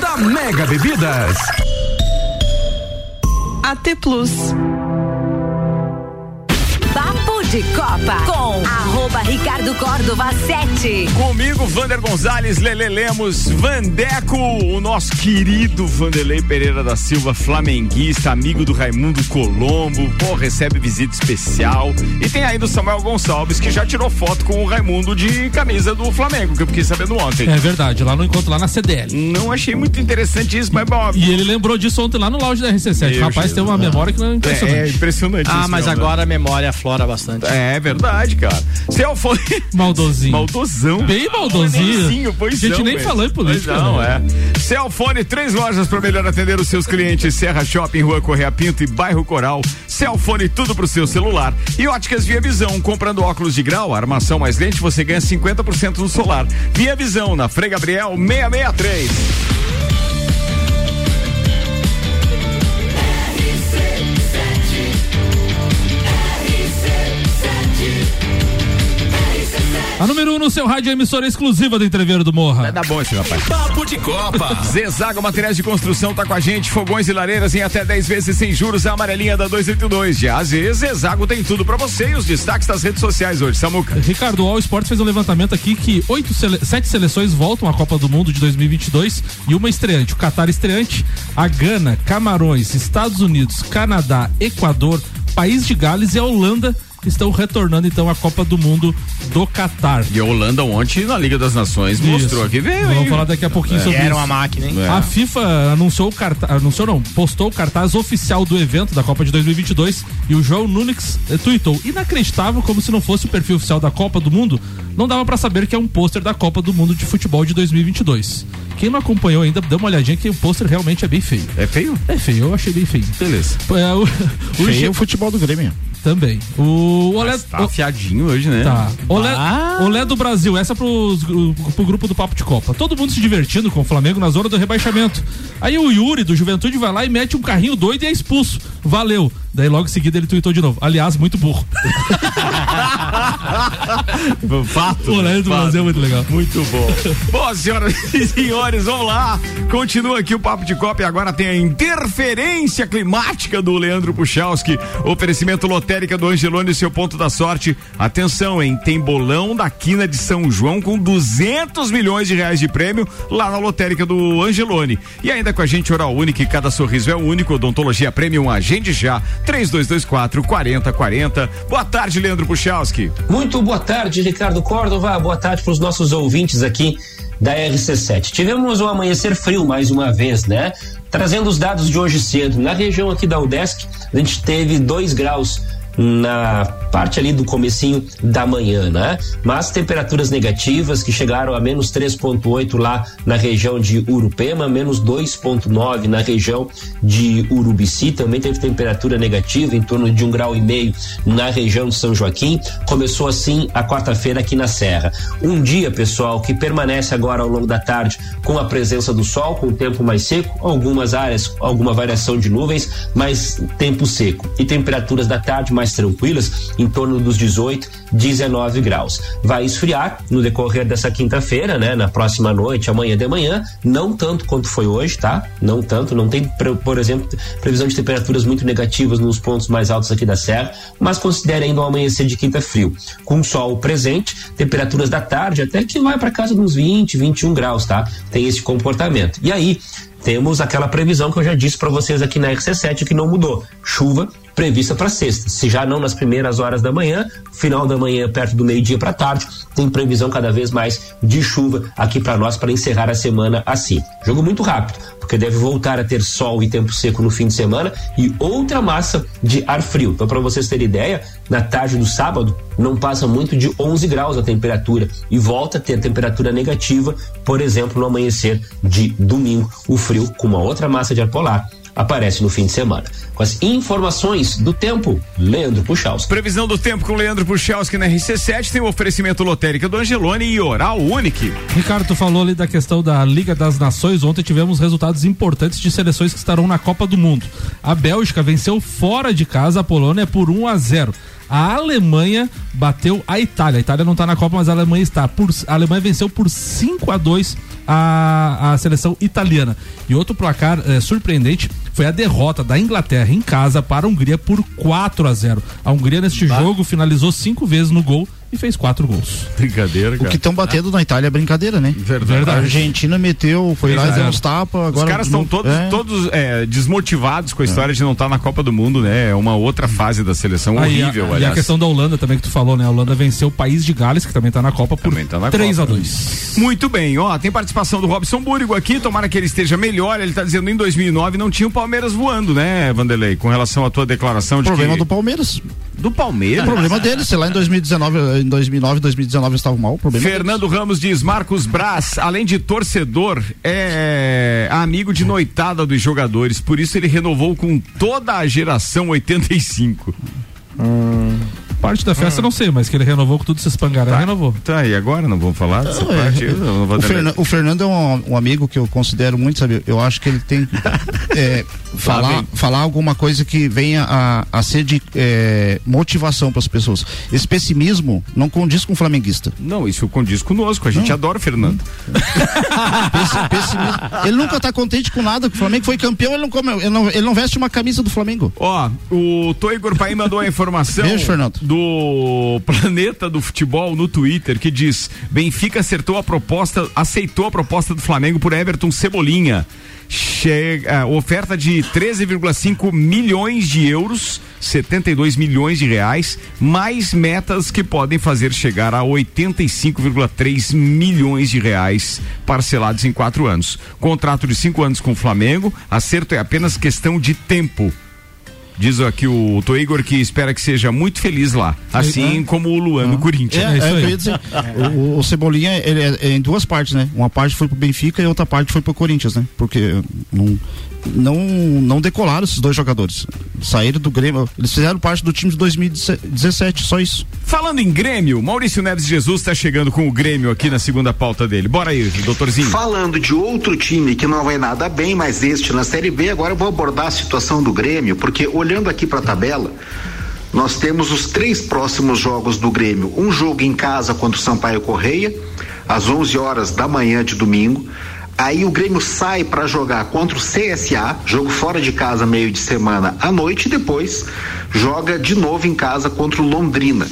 da Mega Bebidas. AT Plus. De Copa com arroba Ricardo Córdova 7. Comigo, Vander Gonzalez, Lele Lemos, Vandeco, o nosso querido Vanderlei Pereira da Silva, flamenguista, amigo do Raimundo Colombo, pô, recebe visita especial. E tem ainda o Samuel Gonçalves, que já tirou foto com o Raimundo de camisa do Flamengo, que eu fiquei sabendo ontem. É verdade, lá no encontro, lá na CDL. Não achei muito interessante isso, mas bom. E ele lembrou disso ontem lá no lounge da RC7. Meu Rapaz, tem uma Jesus. memória que não é impressionante. É, é impressionante Ah, isso mas mesmo, né? agora a memória aflora bastante. É verdade, cara. Celfone. Maldosinho. Maldosão. Bem maldosinho. Nenzinho, pois A gente não, nem falou em política, Pois não, né? é. Celfone, três lojas para melhor atender os seus clientes. Serra Shopping, Rua Correia Pinto e Bairro Coral. Celfone, tudo pro seu celular. E óticas Via Visão. Comprando óculos de grau, armação mais lente, você ganha 50% no solar. Via Visão, na Frei Gabriel 663. A número 1 um no seu rádio é emissora exclusiva do Entreveiro do Morra. Vai dar bom esse rapaz. Papo de Copa. Zezago Materiais de Construção tá com a gente, fogões e lareiras em até 10 vezes sem juros, a amarelinha da 282. De AZ, Zezago tem tudo pra você e os destaques das redes sociais hoje, Samuca. Ricardo, o All Sport fez um levantamento aqui que oito sele sete seleções voltam à Copa do Mundo de 2022 e uma estreante. O Qatar estreante, a Gana, Camarões, Estados Unidos, Canadá, Equador, País de Gales e a Holanda estão retornando então à Copa do Mundo do Qatar. E a Holanda ontem na Liga das Nações mostrou que veio. Vamos hein? falar daqui a pouquinho É. sobre Era isso. uma máquina, hein? É. A FIFA anunciou o cartaz, anunciou não, postou o cartaz oficial do evento da Copa de 2022 e o João Nunes eh, tweetou, inacreditável como se não fosse o perfil oficial da Copa do Mundo, não dava pra saber que é um pôster da Copa do Mundo de futebol de 2022. Quem não acompanhou ainda, dê uma olhadinha que o pôster realmente é bem feio. É feio? É feio, eu achei bem feio. Beleza. É, o, o Feio é o futebol do Grêmio. Também. O Olé, Mas tá afiadinho hoje, né? Tá. Olé, Ah. Olé do Brasil, essa pros, gru- pro grupo do Papo de Copa. Todo mundo se divertindo com o Flamengo na zona do rebaixamento. Aí o Yuri do Juventude vai lá e mete um carrinho doido e é expulso. Valeu. Daí logo em seguida ele tweetou de novo. Aliás, muito burro. Fato. O do fato. Brasil é muito legal. Muito bom. Bom, senhoras e senhores, vamos lá. Continua aqui o Papo de Copa e agora tem a interferência climática do Leandro Puchalski. Oferecimento lotérica do Angelone, seu ponto da sorte. Atenção, hein? Tem bolão da quina de São João com 200 milhões de reais de prêmio lá na lotérica do Angelone. E ainda com a gente, Oral Única, e cada sorriso é único. Odontologia Premium, agende já. 3224 4040. Boa tarde, Leandro Puchalski. Muito boa tarde, Ricardo Córdova. Boa tarde para os nossos ouvintes aqui da RC7. Tivemos um amanhecer frio mais uma vez, né? Trazendo os dados de hoje cedo. Na região aqui da UDESC, a gente teve 2 graus na parte ali do comecinho da manhã, né? Mas temperaturas negativas que chegaram a menos 3.8 lá na região de Urupema, menos 2.9 na região de Urubici, também teve temperatura negativa em torno de um grau e meio na região de São Joaquim. Começou assim a quarta-feira aqui na Serra. Um dia, pessoal, que permanece agora ao longo da tarde com a presença do sol, com o tempo mais seco, algumas áreas, alguma variação de nuvens, mas tempo seco. E temperaturas da tarde mais mais tranquilas, em torno dos 18, 19 graus. Vai esfriar no decorrer dessa quinta-feira, né? Na próxima noite, amanhã de manhã, não tanto quanto foi hoje, tá? Não tanto, não tem, por exemplo, previsão de temperaturas muito negativas nos pontos mais altos aqui da serra, mas considere ainda um amanhecer de quinta frio. Com sol presente, temperaturas da tarde até que vai para casa dos 20, 21 graus, tá? Tem esse comportamento. E aí, temos aquela previsão que eu já disse para vocês aqui na RC7 que não mudou. Chuva prevista para sexta. Se já não nas primeiras horas da manhã, final da manhã, perto do meio-dia para tarde, tem previsão cada vez mais de chuva aqui para nós para encerrar a semana assim. Jogo muito rápido, porque deve voltar a ter sol e tempo seco no fim de semana e outra massa de ar frio. Então, para vocês terem ideia, na tarde do sábado não passa muito de 11 graus a temperatura e volta a ter temperatura negativa, por exemplo, no amanhecer de domingo, o frio com uma outra massa de ar polar aparece no fim de semana. Com as informações do tempo, Leandro Puchalski. Previsão do tempo com Leandro Puchalski na RC7 tem o oferecimento lotérica do Angelone e Oral Unique. Ricardo, tu falou ali da questão da Liga das Nações. Ontem tivemos resultados importantes de seleções que estarão na Copa do Mundo. A Bélgica venceu fora de casa a Polônia por 1 a 0. A Alemanha bateu a Itália. A Itália não está na Copa, mas a Alemanha está. Por, a Alemanha venceu por 5 a 2 a, a seleção italiana. E outro placar eh, surpreendente foi a derrota da Inglaterra em casa para a Hungria por 4 a 0. A Hungria neste bah. jogo finalizou cinco vezes no gol e fez quatro gols. Brincadeira, cara. O que estão batendo na Itália é brincadeira, né? Verdade. A Argentina meteu, foi lá e deu uns tapas. Agora Os caras estão todos, é. todos é, desmotivados com a história é. de não estar tá na Copa do Mundo, né? É uma outra fase da seleção ah, horrível, e a, e a questão da Holanda também que tu falou, né? A Holanda venceu o país de Gales, que também está na Copa, por tá 3 Copa. a 2 Muito bem, ó, tem participação do Robson Búrigo aqui, tomara que ele esteja melhor. Ele está dizendo em 2009 não tinha o Palmeiras voando, né, Vanderlei? Com relação à tua declaração de Problema que... do Palmeiras. Do Palmeiras? O problema dele, sei lá, em 2019, em 2009, 2019 estava mal. O problema Fernando deles. Ramos diz: Marcos Braz, além de torcedor, é amigo de noitada dos jogadores, por isso ele renovou com toda a geração 85. Hum. Parte da festa hum. não sei, mas que ele renovou com tudo esses pangaré, tá. renovou. Tá, e agora não vamos falar dessa não, parte? É, o, Fernan, o, Fernando é um, um, amigo que eu considero muito, sabe? Eu acho que ele tem é, falar, falar alguma coisa que venha a, a ser de é, motivação para as pessoas. Esse pessimismo não condiz com o flamenguista. Não, isso condiz conosco. A gente não. adora o Fernando. ele nunca está contente com nada. O Flamengo foi campeão, ele não, come, ele não, ele não veste uma camisa do Flamengo. Ó, o Toigor Pai mandou a informação. Beijo, Fernando do Planeta do Futebol no Twitter que diz: Benfica acertou a proposta, aceitou a proposta do Flamengo por Everton Cebolinha. Chega, oferta de 13,5 milhões de euros, 72 milhões de reais, mais metas que podem fazer chegar a 85,3 milhões de reais parcelados em quatro anos. Contrato de cinco anos com o Flamengo, acerto é apenas questão de tempo. Diz aqui o Tô Igor que espera que seja muito feliz lá, assim é. como o Luan no Corinthians. É, é, é dizer, o, o, Cebolinha ele é, é, em duas partes, né? Uma parte foi pro Benfica e outra parte foi pro Corinthians, né? Porque não, não, não decolaram esses dois jogadores. Saíram do Grêmio. Eles fizeram parte do time de 2017, só isso. Falando em Grêmio, Maurício Neves Jesus está chegando com o Grêmio aqui na segunda pauta dele. Bora aí, doutorzinho. Falando de outro time que não vai nada bem, mas este na Série B, agora eu vou abordar a situação do Grêmio, porque olhando aqui para a tabela. Nós temos os três próximos jogos do Grêmio. Um jogo em casa contra o Sampaio Correia, às 11 horas da manhã de domingo. Aí o Grêmio sai para jogar contra o CSA, jogo fora de casa meio de semana à noite, e depois joga de novo em casa contra o Londrina.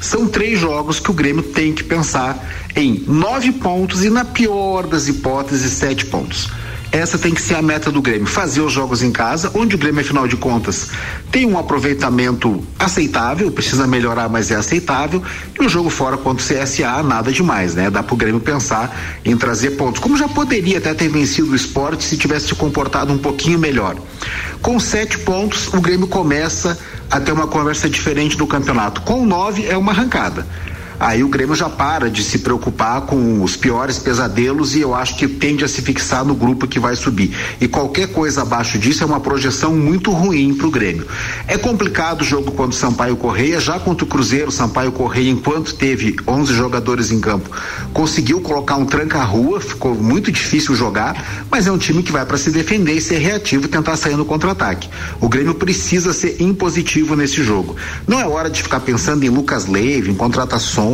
São três jogos que o Grêmio tem que pensar em nove pontos e, na pior das hipóteses, sete pontos. Essa tem que ser a meta do Grêmio, fazer os jogos em casa, onde o Grêmio, afinal de contas, tem um aproveitamento aceitável, precisa melhorar, mas é aceitável, e o jogo fora contra o CSA, nada demais, né? Dá pro Grêmio pensar em trazer pontos. Como já poderia até ter vencido o esporte se tivesse se comportado um pouquinho melhor. Com sete pontos, o Grêmio começa a ter uma conversa diferente no campeonato. Com nove é uma arrancada. Aí o Grêmio já para de se preocupar com os piores pesadelos e eu acho que tende a se fixar no grupo que vai subir. E qualquer coisa abaixo disso é uma projeção muito ruim para o Grêmio. É complicado o jogo contra o Sampaio Correia, já contra o Cruzeiro, Sampaio Correia, enquanto teve 11 jogadores em campo, conseguiu colocar um tranca-rua, ficou muito difícil jogar, mas é um time que vai para se defender e ser reativo e tentar sair no contra-ataque. O Grêmio precisa ser impositivo nesse jogo. Não é hora de ficar pensando em Lucas Leiva, em contratações,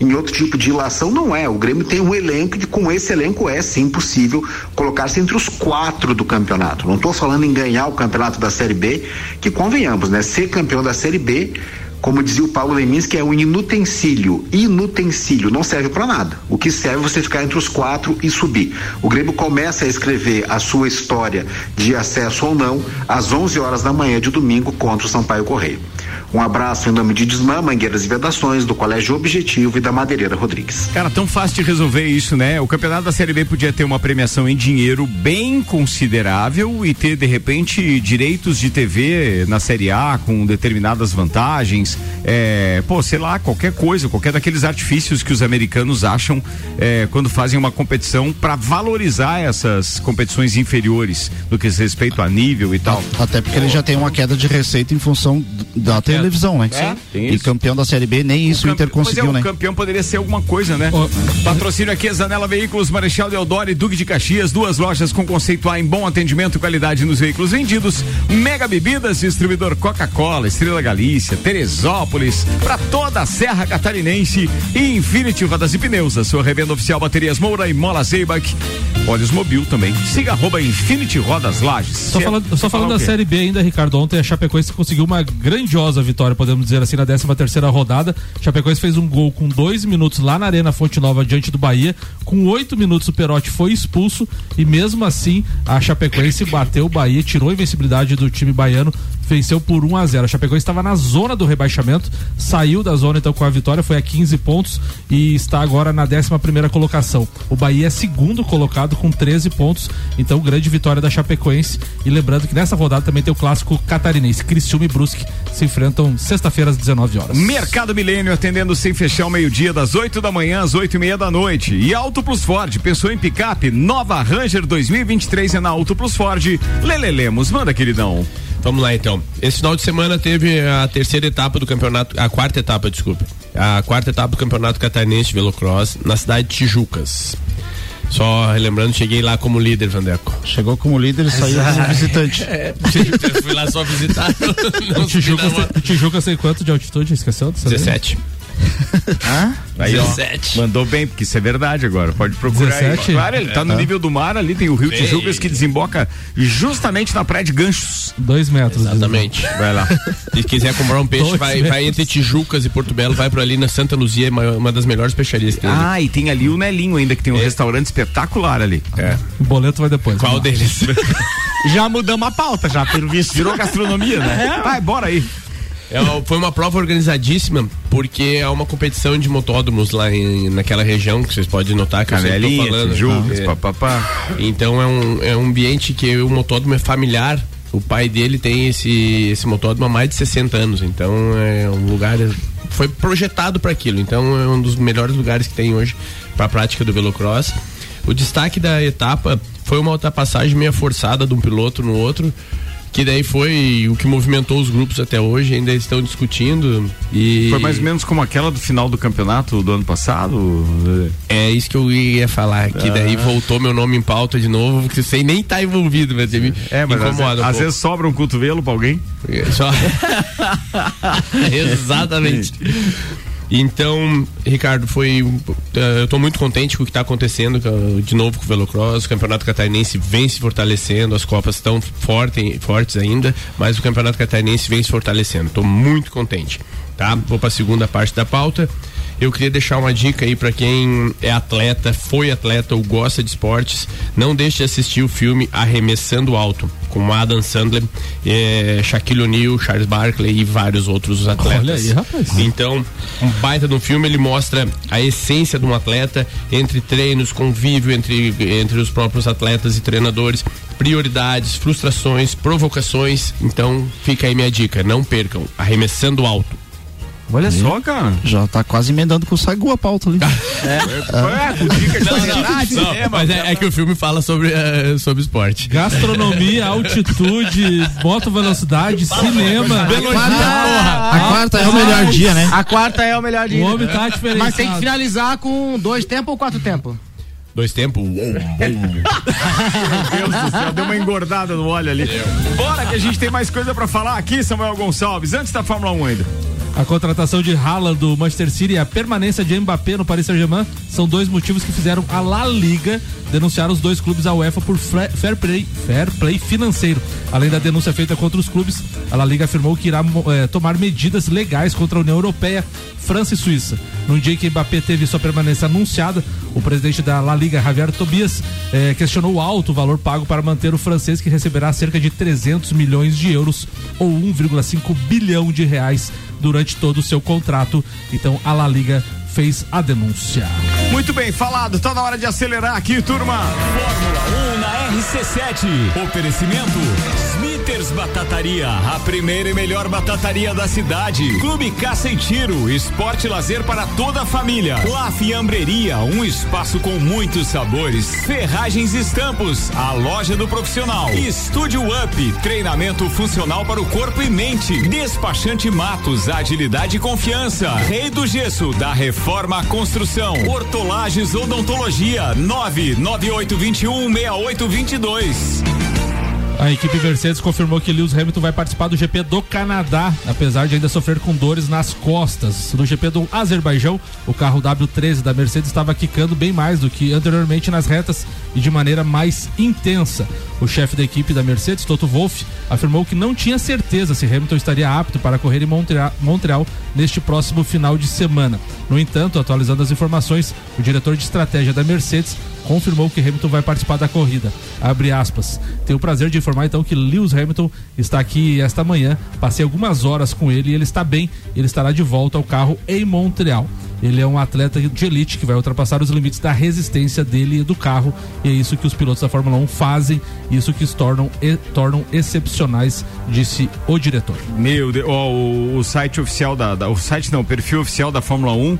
em outro tipo de ilação, não é. O Grêmio tem um elenco e com esse elenco é sim possível colocar-se entre os quatro do campeonato. Não estou falando em ganhar o campeonato da Série B, que convenhamos, né? Ser campeão da Série B como dizia o Paulo Leminski, é um inutensílio. Inutensílio, não serve para nada. O que serve é você ficar entre os quatro e subir. O Grêmio começa a escrever a sua história de acesso ou não às 11 horas da manhã de domingo contra o Sampaio Correio. Um abraço em nome de Desmã, Mangueiras e Vedações, do Colégio Objetivo e da Madeireira Rodrigues. Cara, tão fácil de resolver isso, né? O campeonato da Série B podia ter uma premiação em dinheiro bem considerável e ter, de repente, direitos de TV na Série A com determinadas vantagens. É, pô, sei lá, qualquer coisa, qualquer daqueles artifícios que os americanos acham é, quando fazem uma competição para valorizar essas competições inferiores no que diz respeito a nível e tal. Até porque ele já tem uma queda de receita em função da televisão, né? É, tem e isso. campeão da Série B, nem isso o Inter conseguiu, Mas é, né? o campeão poderia ser alguma coisa, né? Patrocínio aqui, Zanela Veículos, Marechal Deodoro e Duque de Caxias, duas lojas com conceito A em bom atendimento e qualidade nos veículos vendidos. Mega Bebidas, distribuidor Coca-Cola, Estrela Galícia, Teresópolis, para toda a Serra Catarinense e Infinity Rodas e Pneus, a sua revenda oficial Baterias Moura e Mola Zeibach. Olhos Mobil também. Siga arroba Infinity Rodas Lages. Só falando, só falando o da? Série B ainda, Ricardo, ontem a Chapecoense conseguiu uma grandiosa vitória, podemos dizer assim, na 13 terceira rodada. Chapecoense fez um gol com dois minutos lá na Arena Fonte Nova, diante do Bahia. Com oito minutos o Perotti foi expulso e mesmo assim a Chapecoense bateu o Bahia, tirou a invencibilidade do time baiano, venceu por 1 a 0 A Chapecoense estava na zona do rebaixamento, saiu da zona então com a vitória, foi a 15 pontos e está agora na 11 primeira colocação. O Bahia é segundo colocado com 13 pontos, então grande vitória da Chapecoense. E lembrando que nessa rodada também tem o clássico catarinense, Criciúma e Brusque se enfrentam sexta-feira às 19 horas. Mercado Milênio atendendo sem fechar o meio-dia, das 8 da manhã às 8 e meia da noite. E Auto Plus Ford, pensou em picape? Nova Ranger 2023 é na Auto Plus Ford. Lele Lemos, manda, queridão. Vamos lá então. Esse final de semana teve a terceira etapa do campeonato, a quarta etapa, desculpa. A quarta etapa do campeonato catarinense de velocross na cidade de Tijucas. Só relembrando, cheguei lá como líder, Vandeco. Chegou como líder e saiu como visitante. É, fui lá só visitar. Tijuca. Tijuca sei quanto de altitude, esqueceu? 17. Hã? Aí, ó, 17. mandou bem, porque isso é verdade agora. Pode procurar 17? aí. Claro, ele tá no tá. nível do mar ali, tem o Rio Tijucas que desemboca justamente na praia de Ganchos. Dois metros. Exatamente. Vai lá. Se quiser comprar um peixe, vai, vai entre Tijucas e Porto Belo, vai para ali na Santa Luzia, é uma, uma das melhores peixarias que tem. Ah, ali. e tem ali o Nelinho ainda, que tem um é. restaurante espetacular ali. É. O boleto vai depois. Qual né? deles? já mudamos a pauta, já, pelo visto. Virou gastronomia, né? É. Vai, bora aí. É, foi uma prova organizadíssima, porque é uma competição de motódromos lá em, naquela região, que vocês podem notar que eu Canelinha, falando. Tijucas, É. papapá. Então é um, é um ambiente que o motódromo é familiar. O pai dele tem esse, esse motódromo há mais de 60 anos. Então é um lugar. Foi projetado para aquilo. Então é um dos melhores lugares que tem hoje para a prática do velocross. O destaque da etapa foi uma ultrapassagem meio forçada de um piloto no outro. Que daí foi o que movimentou os grupos até hoje, ainda estão discutindo. E Foi mais ou menos como aquela do final do campeonato do ano passado? É isso que eu ia falar, que daí Ah. voltou meu nome em pauta de novo, porque sem nem estar envolvido, mas me É, mas às, incomoda. um às pouco. vezes sobra um cotovelo pra alguém. Só... Exatamente. Então, Ricardo, foi. eh, Eu tô muito contente com o que está acontecendo com- de novo com o Velocross. O Campeonato Catarinense vem se fortalecendo, as Copas estão forte, fortes ainda, mas o Campeonato Catarinense vem se fortalecendo. Tô muito contente. Tá? Vou para a segunda parte da pauta. Eu queria deixar uma dica aí para quem é atleta, foi atleta ou gosta de esportes, não deixe de assistir o filme Arremessando Alto, com Adam Sandler, eh, Shaquille O'Neal, Charles Barkley e vários outros atletas. Olha aí, rapaz. Então, um baita no filme, ele mostra a essência de um atleta entre treinos, convívio entre, entre os próprios atletas e treinadores, prioridades, frustrações, provocações. Então, fica aí minha dica, não percam, arremessando alto. Olha Aí, só, cara. Já tá quase emendando com o Saigu a pauta ali. É, mas é, é que o filme fala sobre, eh, sobre esporte. Gastronomia, altitude, moto velocidade, cinema. A quarta é o melhor dia, né? A quarta é o melhor dia. O homem tá diferenciado. Mas tem que finalizar com dois tempos ou quatro tempos? Dois tempos? Meu Deus do céu, deu uma engordada no óleo ali. Bora que a gente tem mais coisa pra falar aqui, Samuel Gonçalves, antes da Fórmula 1 ainda. A contratação de Haaland do Manchester City e a permanência de Mbappé no Paris Saint-Germain são dois motivos que fizeram a La Liga denunciar os dois clubes à UEFA por fair play, fair play financeiro. Além da denúncia feita contra os clubes, a La Liga afirmou que irá eh, tomar medidas legais contra a União Europeia, França e Suíça. No dia que Mbappé teve sua permanência anunciada, o presidente da La Liga, Javier Tobias, eh, questionou o alto valor pago para manter o francês que receberá cerca de 300 milhões de euros ou 1,5 bilhão de reais durante todo o seu contrato. Então a La Liga fez a denúncia. Muito bem, falado, tá na hora de acelerar aqui, turma. Fórmula 1 na RC7. Oferecimento Batataria, a primeira e melhor batataria da cidade. Clube Caça e Tiro, esporte e lazer para toda a família. La Fiambreria, um espaço com muitos sabores. Ferragens e Estampos, a loja do profissional. Estúdio Up, treinamento funcional para o corpo e mente. Despachante Matos, agilidade e confiança. Rei do Gesso, da Reforma à Construção. Hortolagens Odontologia, 99821 6822. A equipe Mercedes confirmou que Lewis Hamilton vai participar do GP do Canadá, apesar de ainda sofrer com dores nas costas. No GP do Azerbaijão, o carro W13 da Mercedes estava quicando bem mais do que anteriormente nas retas e de maneira mais intensa. O chefe da equipe da Mercedes, Toto Wolff, afirmou que não tinha certeza se Hamilton estaria apto para correr em Montreal, Montreal neste próximo final de semana. No entanto, atualizando as informações, o diretor de estratégia da Mercedes confirmou que Hamilton vai participar da corrida. Abre aspas. Tenho o prazer de informar então que Lewis Hamilton está aqui esta manhã. Passei algumas horas com ele e ele está bem. Ele estará de volta ao carro em Montreal. Ele é um atleta de elite que vai ultrapassar os limites da resistência dele e do carro. E é isso que os pilotos da Fórmula 1 fazem. Isso que os tornam, e, tornam excepcionais, disse o diretor. Meu Deus, ó, o, o site oficial da, da- O site não, o perfil oficial da Fórmula 1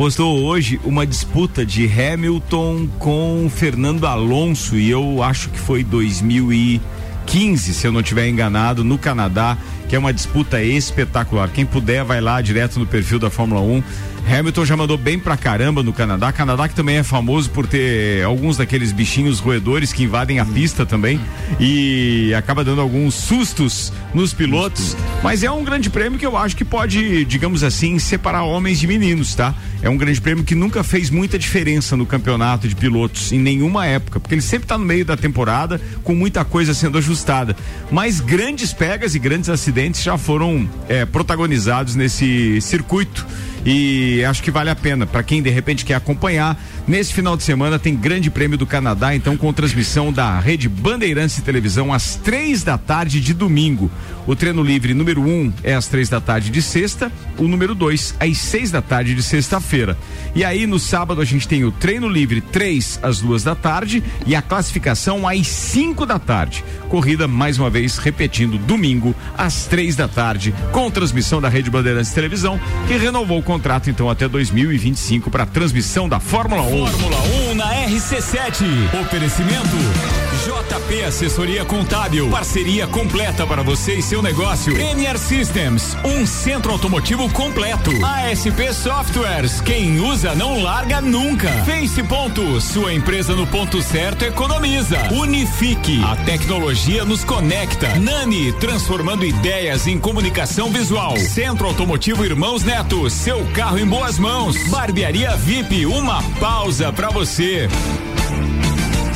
postou hoje uma disputa de Hamilton com Fernando Alonso e eu acho que foi 2015, se eu não estiver enganado, no Canadá, que é uma disputa espetacular. Quem puder vai lá direto no perfil da Fórmula 1. Hamilton já mandou bem pra caramba no Canadá. Canadá que também é famoso por ter alguns daqueles bichinhos roedores que invadem a pista também e acaba dando alguns sustos nos pilotos. Mas é um grande prêmio que eu acho que pode, digamos assim, separar homens de meninos, tá? É um grande prêmio que nunca fez muita diferença no campeonato de pilotos em nenhuma época, porque ele sempre tá no meio da temporada com muita coisa sendo ajustada. Mas grandes pegas e grandes acidentes já foram é, protagonizados nesse circuito e acho que vale a pena para quem de repente quer acompanhar. Nesse final de semana tem Grande Prêmio do Canadá, então com transmissão da Rede Bandeirantes de Televisão às três da tarde de domingo. O treino livre número um é às três da tarde de sexta, o número dois às seis da tarde de sexta-feira. E aí no sábado a gente tem o treino livre três às duas da tarde e a classificação às cinco da tarde. Corrida mais uma vez repetindo domingo às três da tarde com transmissão da Rede Bandeirantes de Televisão que renovou o contrato então até 2025 para transmissão da Fórmula 1. Fórmula 1 na RC7. Oferecimento JP Assessoria Contábil. Parceria completa para você e seu negócio. NR Systems, um centro automotivo completo. ASP Softwares, quem usa não larga nunca. Face Ponto, sua empresa no ponto certo economiza. Unifique, a tecnologia nos conecta. Nani, transformando ideias em comunicação visual. Centro Automotivo Irmãos Neto, seu carro em boas mãos. Barbearia VIP, uma pausa para você.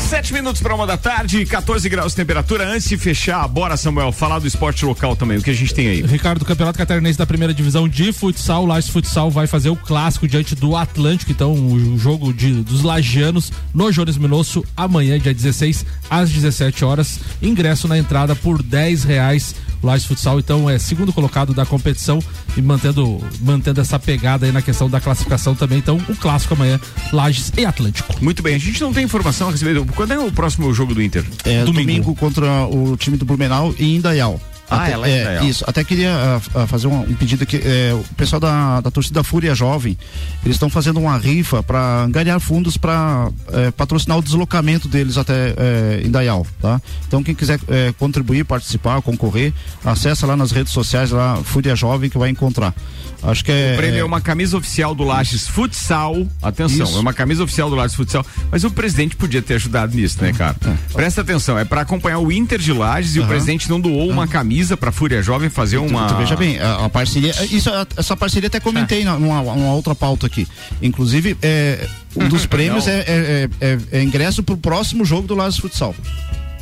Sete minutos para uma da tarde, 14 graus de temperatura. Antes de fechar, bora, Samuel, falar do esporte local também. O que a gente tem aí? Ricardo, o Campeonato Catarinense da primeira divisão de futsal, o Lages Futsal vai fazer o clássico diante do Atlântico, então o jogo de, dos lagianos no Jones Minosso amanhã, dia 16, às 17 horas. Ingresso na entrada por 10 reais. O Lages Futsal, então, é segundo colocado da competição e mantendo, mantendo essa pegada aí na questão da classificação também. Então, o clássico amanhã, Lages e Atlântico. Muito bem, a gente não tem informação a respeito. Quando é o próximo jogo do Inter? É domingo, contra o time do Blumenau e Indaial. Ah, Até- ela é é. Isso, até queria ah, fazer um, um pedido aqui. é, o pessoal da, da torcida Fúria Jovem, eles estão fazendo uma rifa para angariar fundos para patrocinar o deslocamento deles até é, Indaial, tá? Então quem quiser é, contribuir, participar, concorrer, acessa lá nas redes sociais lá Fúria Jovem que vai encontrar. Acho que é O prêmio é uma camisa oficial do Lages Futsal. Atenção, Isso. é uma camisa oficial do Lages Futsal. Mas o presidente podia ter ajudado nisso, né, cara? Presta atenção, é para acompanhar o Inter de Lages e o presidente não doou uma camisa pra Fúria Jovem fazer uma. Tu veja bem, a, a parceria. Isso, a- essa parceria até comentei na- numa, numa outra pauta aqui. Inclusive, é, um dos prêmios é, é- é- é ingresso pro próximo jogo do Lages Futsal.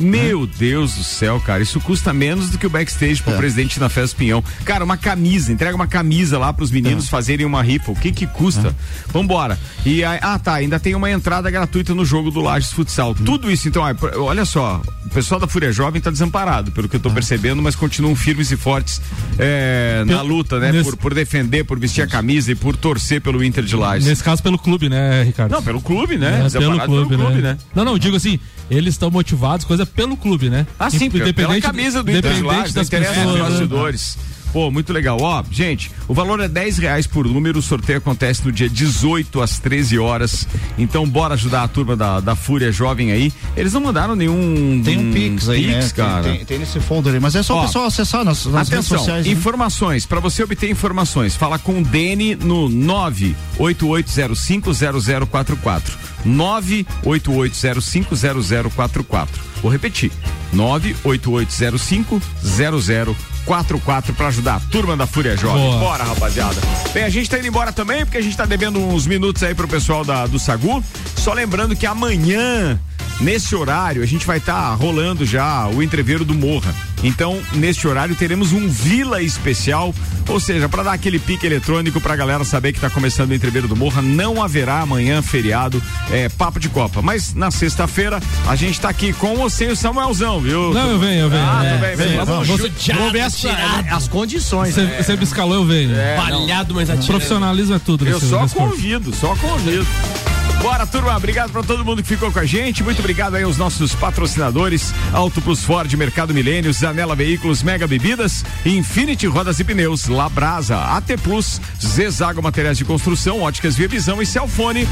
Meu Deus do céu, cara, isso custa menos do que o backstage É. pro presidente na Festa Pinhão. Cara, uma camisa, entrega uma camisa lá pros É. meninos fazerem uma rifa. O que que custa? Vambora. E aí, ah, tá, ainda tem uma entrada gratuita no jogo do Lages Futsal. Hum. Tudo isso, então, olha só, o pessoal da Fúria Jovem tá desamparado, pelo que eu tô percebendo, mas continuam firmes e fortes é, na luta, né? nesse- Por, por defender, por vestir a camisa e por torcer pelo Inter de Lages. Nesse caso, pelo clube, né, Ricardo? Não, pelo clube, né? É, pelo clube, pelo clube, né? né? Não, não, digo assim, eles estão motivados, coisa pelo clube, né? Ah, sim, pela Independente- camisa do independente Lages, não das pessoas, os né? bastidores. Pô, muito legal. Ó, gente, o valor é 10 reais por número. O sorteio acontece no dia 18 às 13 horas. Então, bora ajudar a turma da, da Fúria Jovem aí. Eles não mandaram nenhum. Tem um Pix aí, né? Tem- cara. Tem, tem nesse folder aí, mas é só Ó, o pessoal acessar nas, nas redes Atenção, sociais. né? informações. Para você obter informações, fala com o Dene no 988050044. 988050044. Vou repetir. 988050044 para ajudar a turma da Fúria Jovem. Boa. Bora, rapaziada. Bem, a gente tá indo embora também, porque a gente tá devendo uns minutos aí pro pessoal da, do Sagu. Só lembrando que amanhã, nesse horário, a gente vai estar rolando já o entreveiro do Morra. Então, nesse horário, teremos um Vila especial, ou seja, para dar aquele pique eletrônico pra galera saber que tá começando o entreveiro do Morra. Não haverá amanhã feriado, é, papo de Copa. Mas na sexta-feira, a gente tá aqui com ou sem o Samuelzão, viu? Não, eu venho, eu venho. Ah, É, tudo bem, vem. sim, Vamos, ver as, as condições. Você, você me escalou, eu venho. É, Balhado, mas atirando. Profissionalismo é tudo. Eu só convido, só convido. Bora, turma. Obrigado pra todo mundo que ficou com a gente. Muito obrigado aí aos nossos patrocinadores: Auto Plus Ford, Mercado Milênio, Zanela Veículos, Mega Bebidas, Infinity Rodas e Pneus, Labrasa, AT Plus, Zezago Materiais de Construção, Óticas Via Visão e Celfone.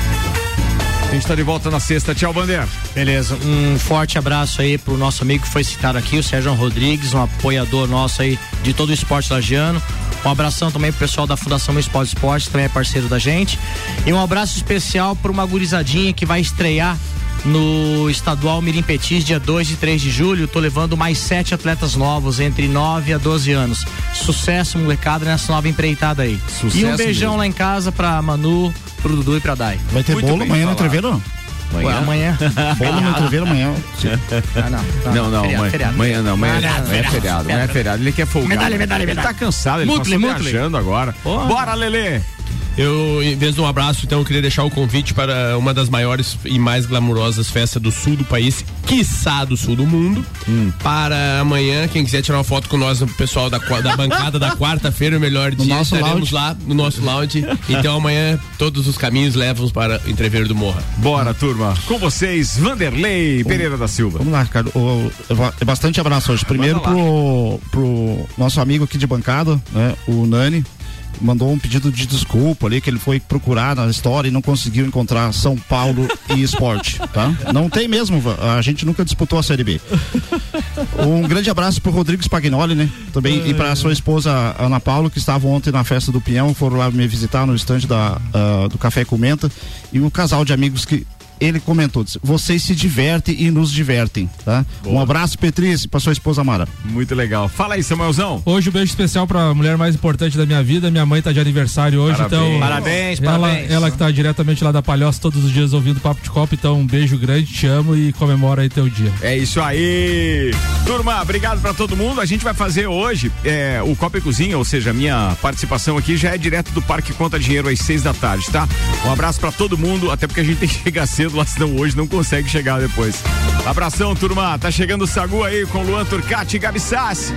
A gente tá de volta na sexta. Tchau, Bander. Beleza, um forte abraço aí pro nosso amigo que foi citado aqui, o Sérgio Rodrigues, um apoiador nosso aí de todo o esporte lagiano. Um abração também pro pessoal da Fundação Municipal de Esportes, também é parceiro da gente. E um abraço especial pra uma gurizadinha que vai estrear no estadual Mirim Petis, dia 2 e 3 de julho. Tô levando mais sete atletas novos, entre 9 a 12 anos. Sucesso, molecada, nessa nova empreitada aí. e um Sucesso beijão mesmo. lá em casa pra Manu, pro Dudu e pra Dai. Vai ter Muito bolo amanhã no não? Ué, amanhã. Bolo no entreveiro amanhã. Ah, não, Não, não, feriado, amanhã, feriado. amanhã não, amanhã, Feriado, amanhã é feriado, amanhã é feriado, ele quer folgar. Medalha, medalha, Ele medalha. tá cansado, ele Mutle, passou mutle. viajando agora. Bora, Lelê. Eu, em vez de um abraço, então, eu queria deixar o convite para uma das maiores e mais glamurosas festas do sul do país, quiçá do sul do mundo. Hum. Para amanhã, quem quiser tirar uma foto com nós, o pessoal da, da bancada da quarta-feira, o melhor dia, nosso estaremos lounge. lá no nosso lounge. Então amanhã, todos os caminhos levam para o entreveiro do Morra. Bora, turma. Com vocês, Vanderlei Pereira da Silva. Vamos lá, Ricardo. O- o- é bastante abraço hoje. Primeiro pro, pro nosso amigo aqui de bancada, né? O Nani. Mandou um pedido de desculpa ali, que ele foi procurar na história e não conseguiu encontrar São Paulo e esporte, tá? Não tem mesmo, a gente nunca disputou a Série B. Um grande abraço pro Rodrigo Spagnoli, né? Também, e pra sua esposa Ana Paula, que estavam ontem na festa do Pinhão, foram lá me visitar no estande da, ah, do Café Comenta. E o casal de amigos que ele comentou, disse, vocês se divertem e nos divertem, tá? Um abraço, Petrice, pra sua esposa Mara. Muito legal. Fala aí, Samuelzão. Hoje um beijo especial pra mulher mais importante da minha vida. Minha mãe tá de aniversário hoje, Parabéns. então. Parabéns, ela, parabéns. Ela que tá diretamente lá da Palhoça todos os dias ouvindo Papo de Copa, então um beijo grande, te amo e comemora aí teu dia. É isso aí. Turma, obrigado pra todo mundo. A gente vai fazer hoje é, o Copa e Cozinha, ou seja, a minha participação aqui já é direto do Parque Conta Dinheiro às seis da tarde, tá? Um abraço pra todo mundo, até porque a gente tem que chegar cedo graduação hoje não consegue chegar depois. Abração, turma. Tá chegando o Sagu aí com Luan Turcati e Gabi Sassi.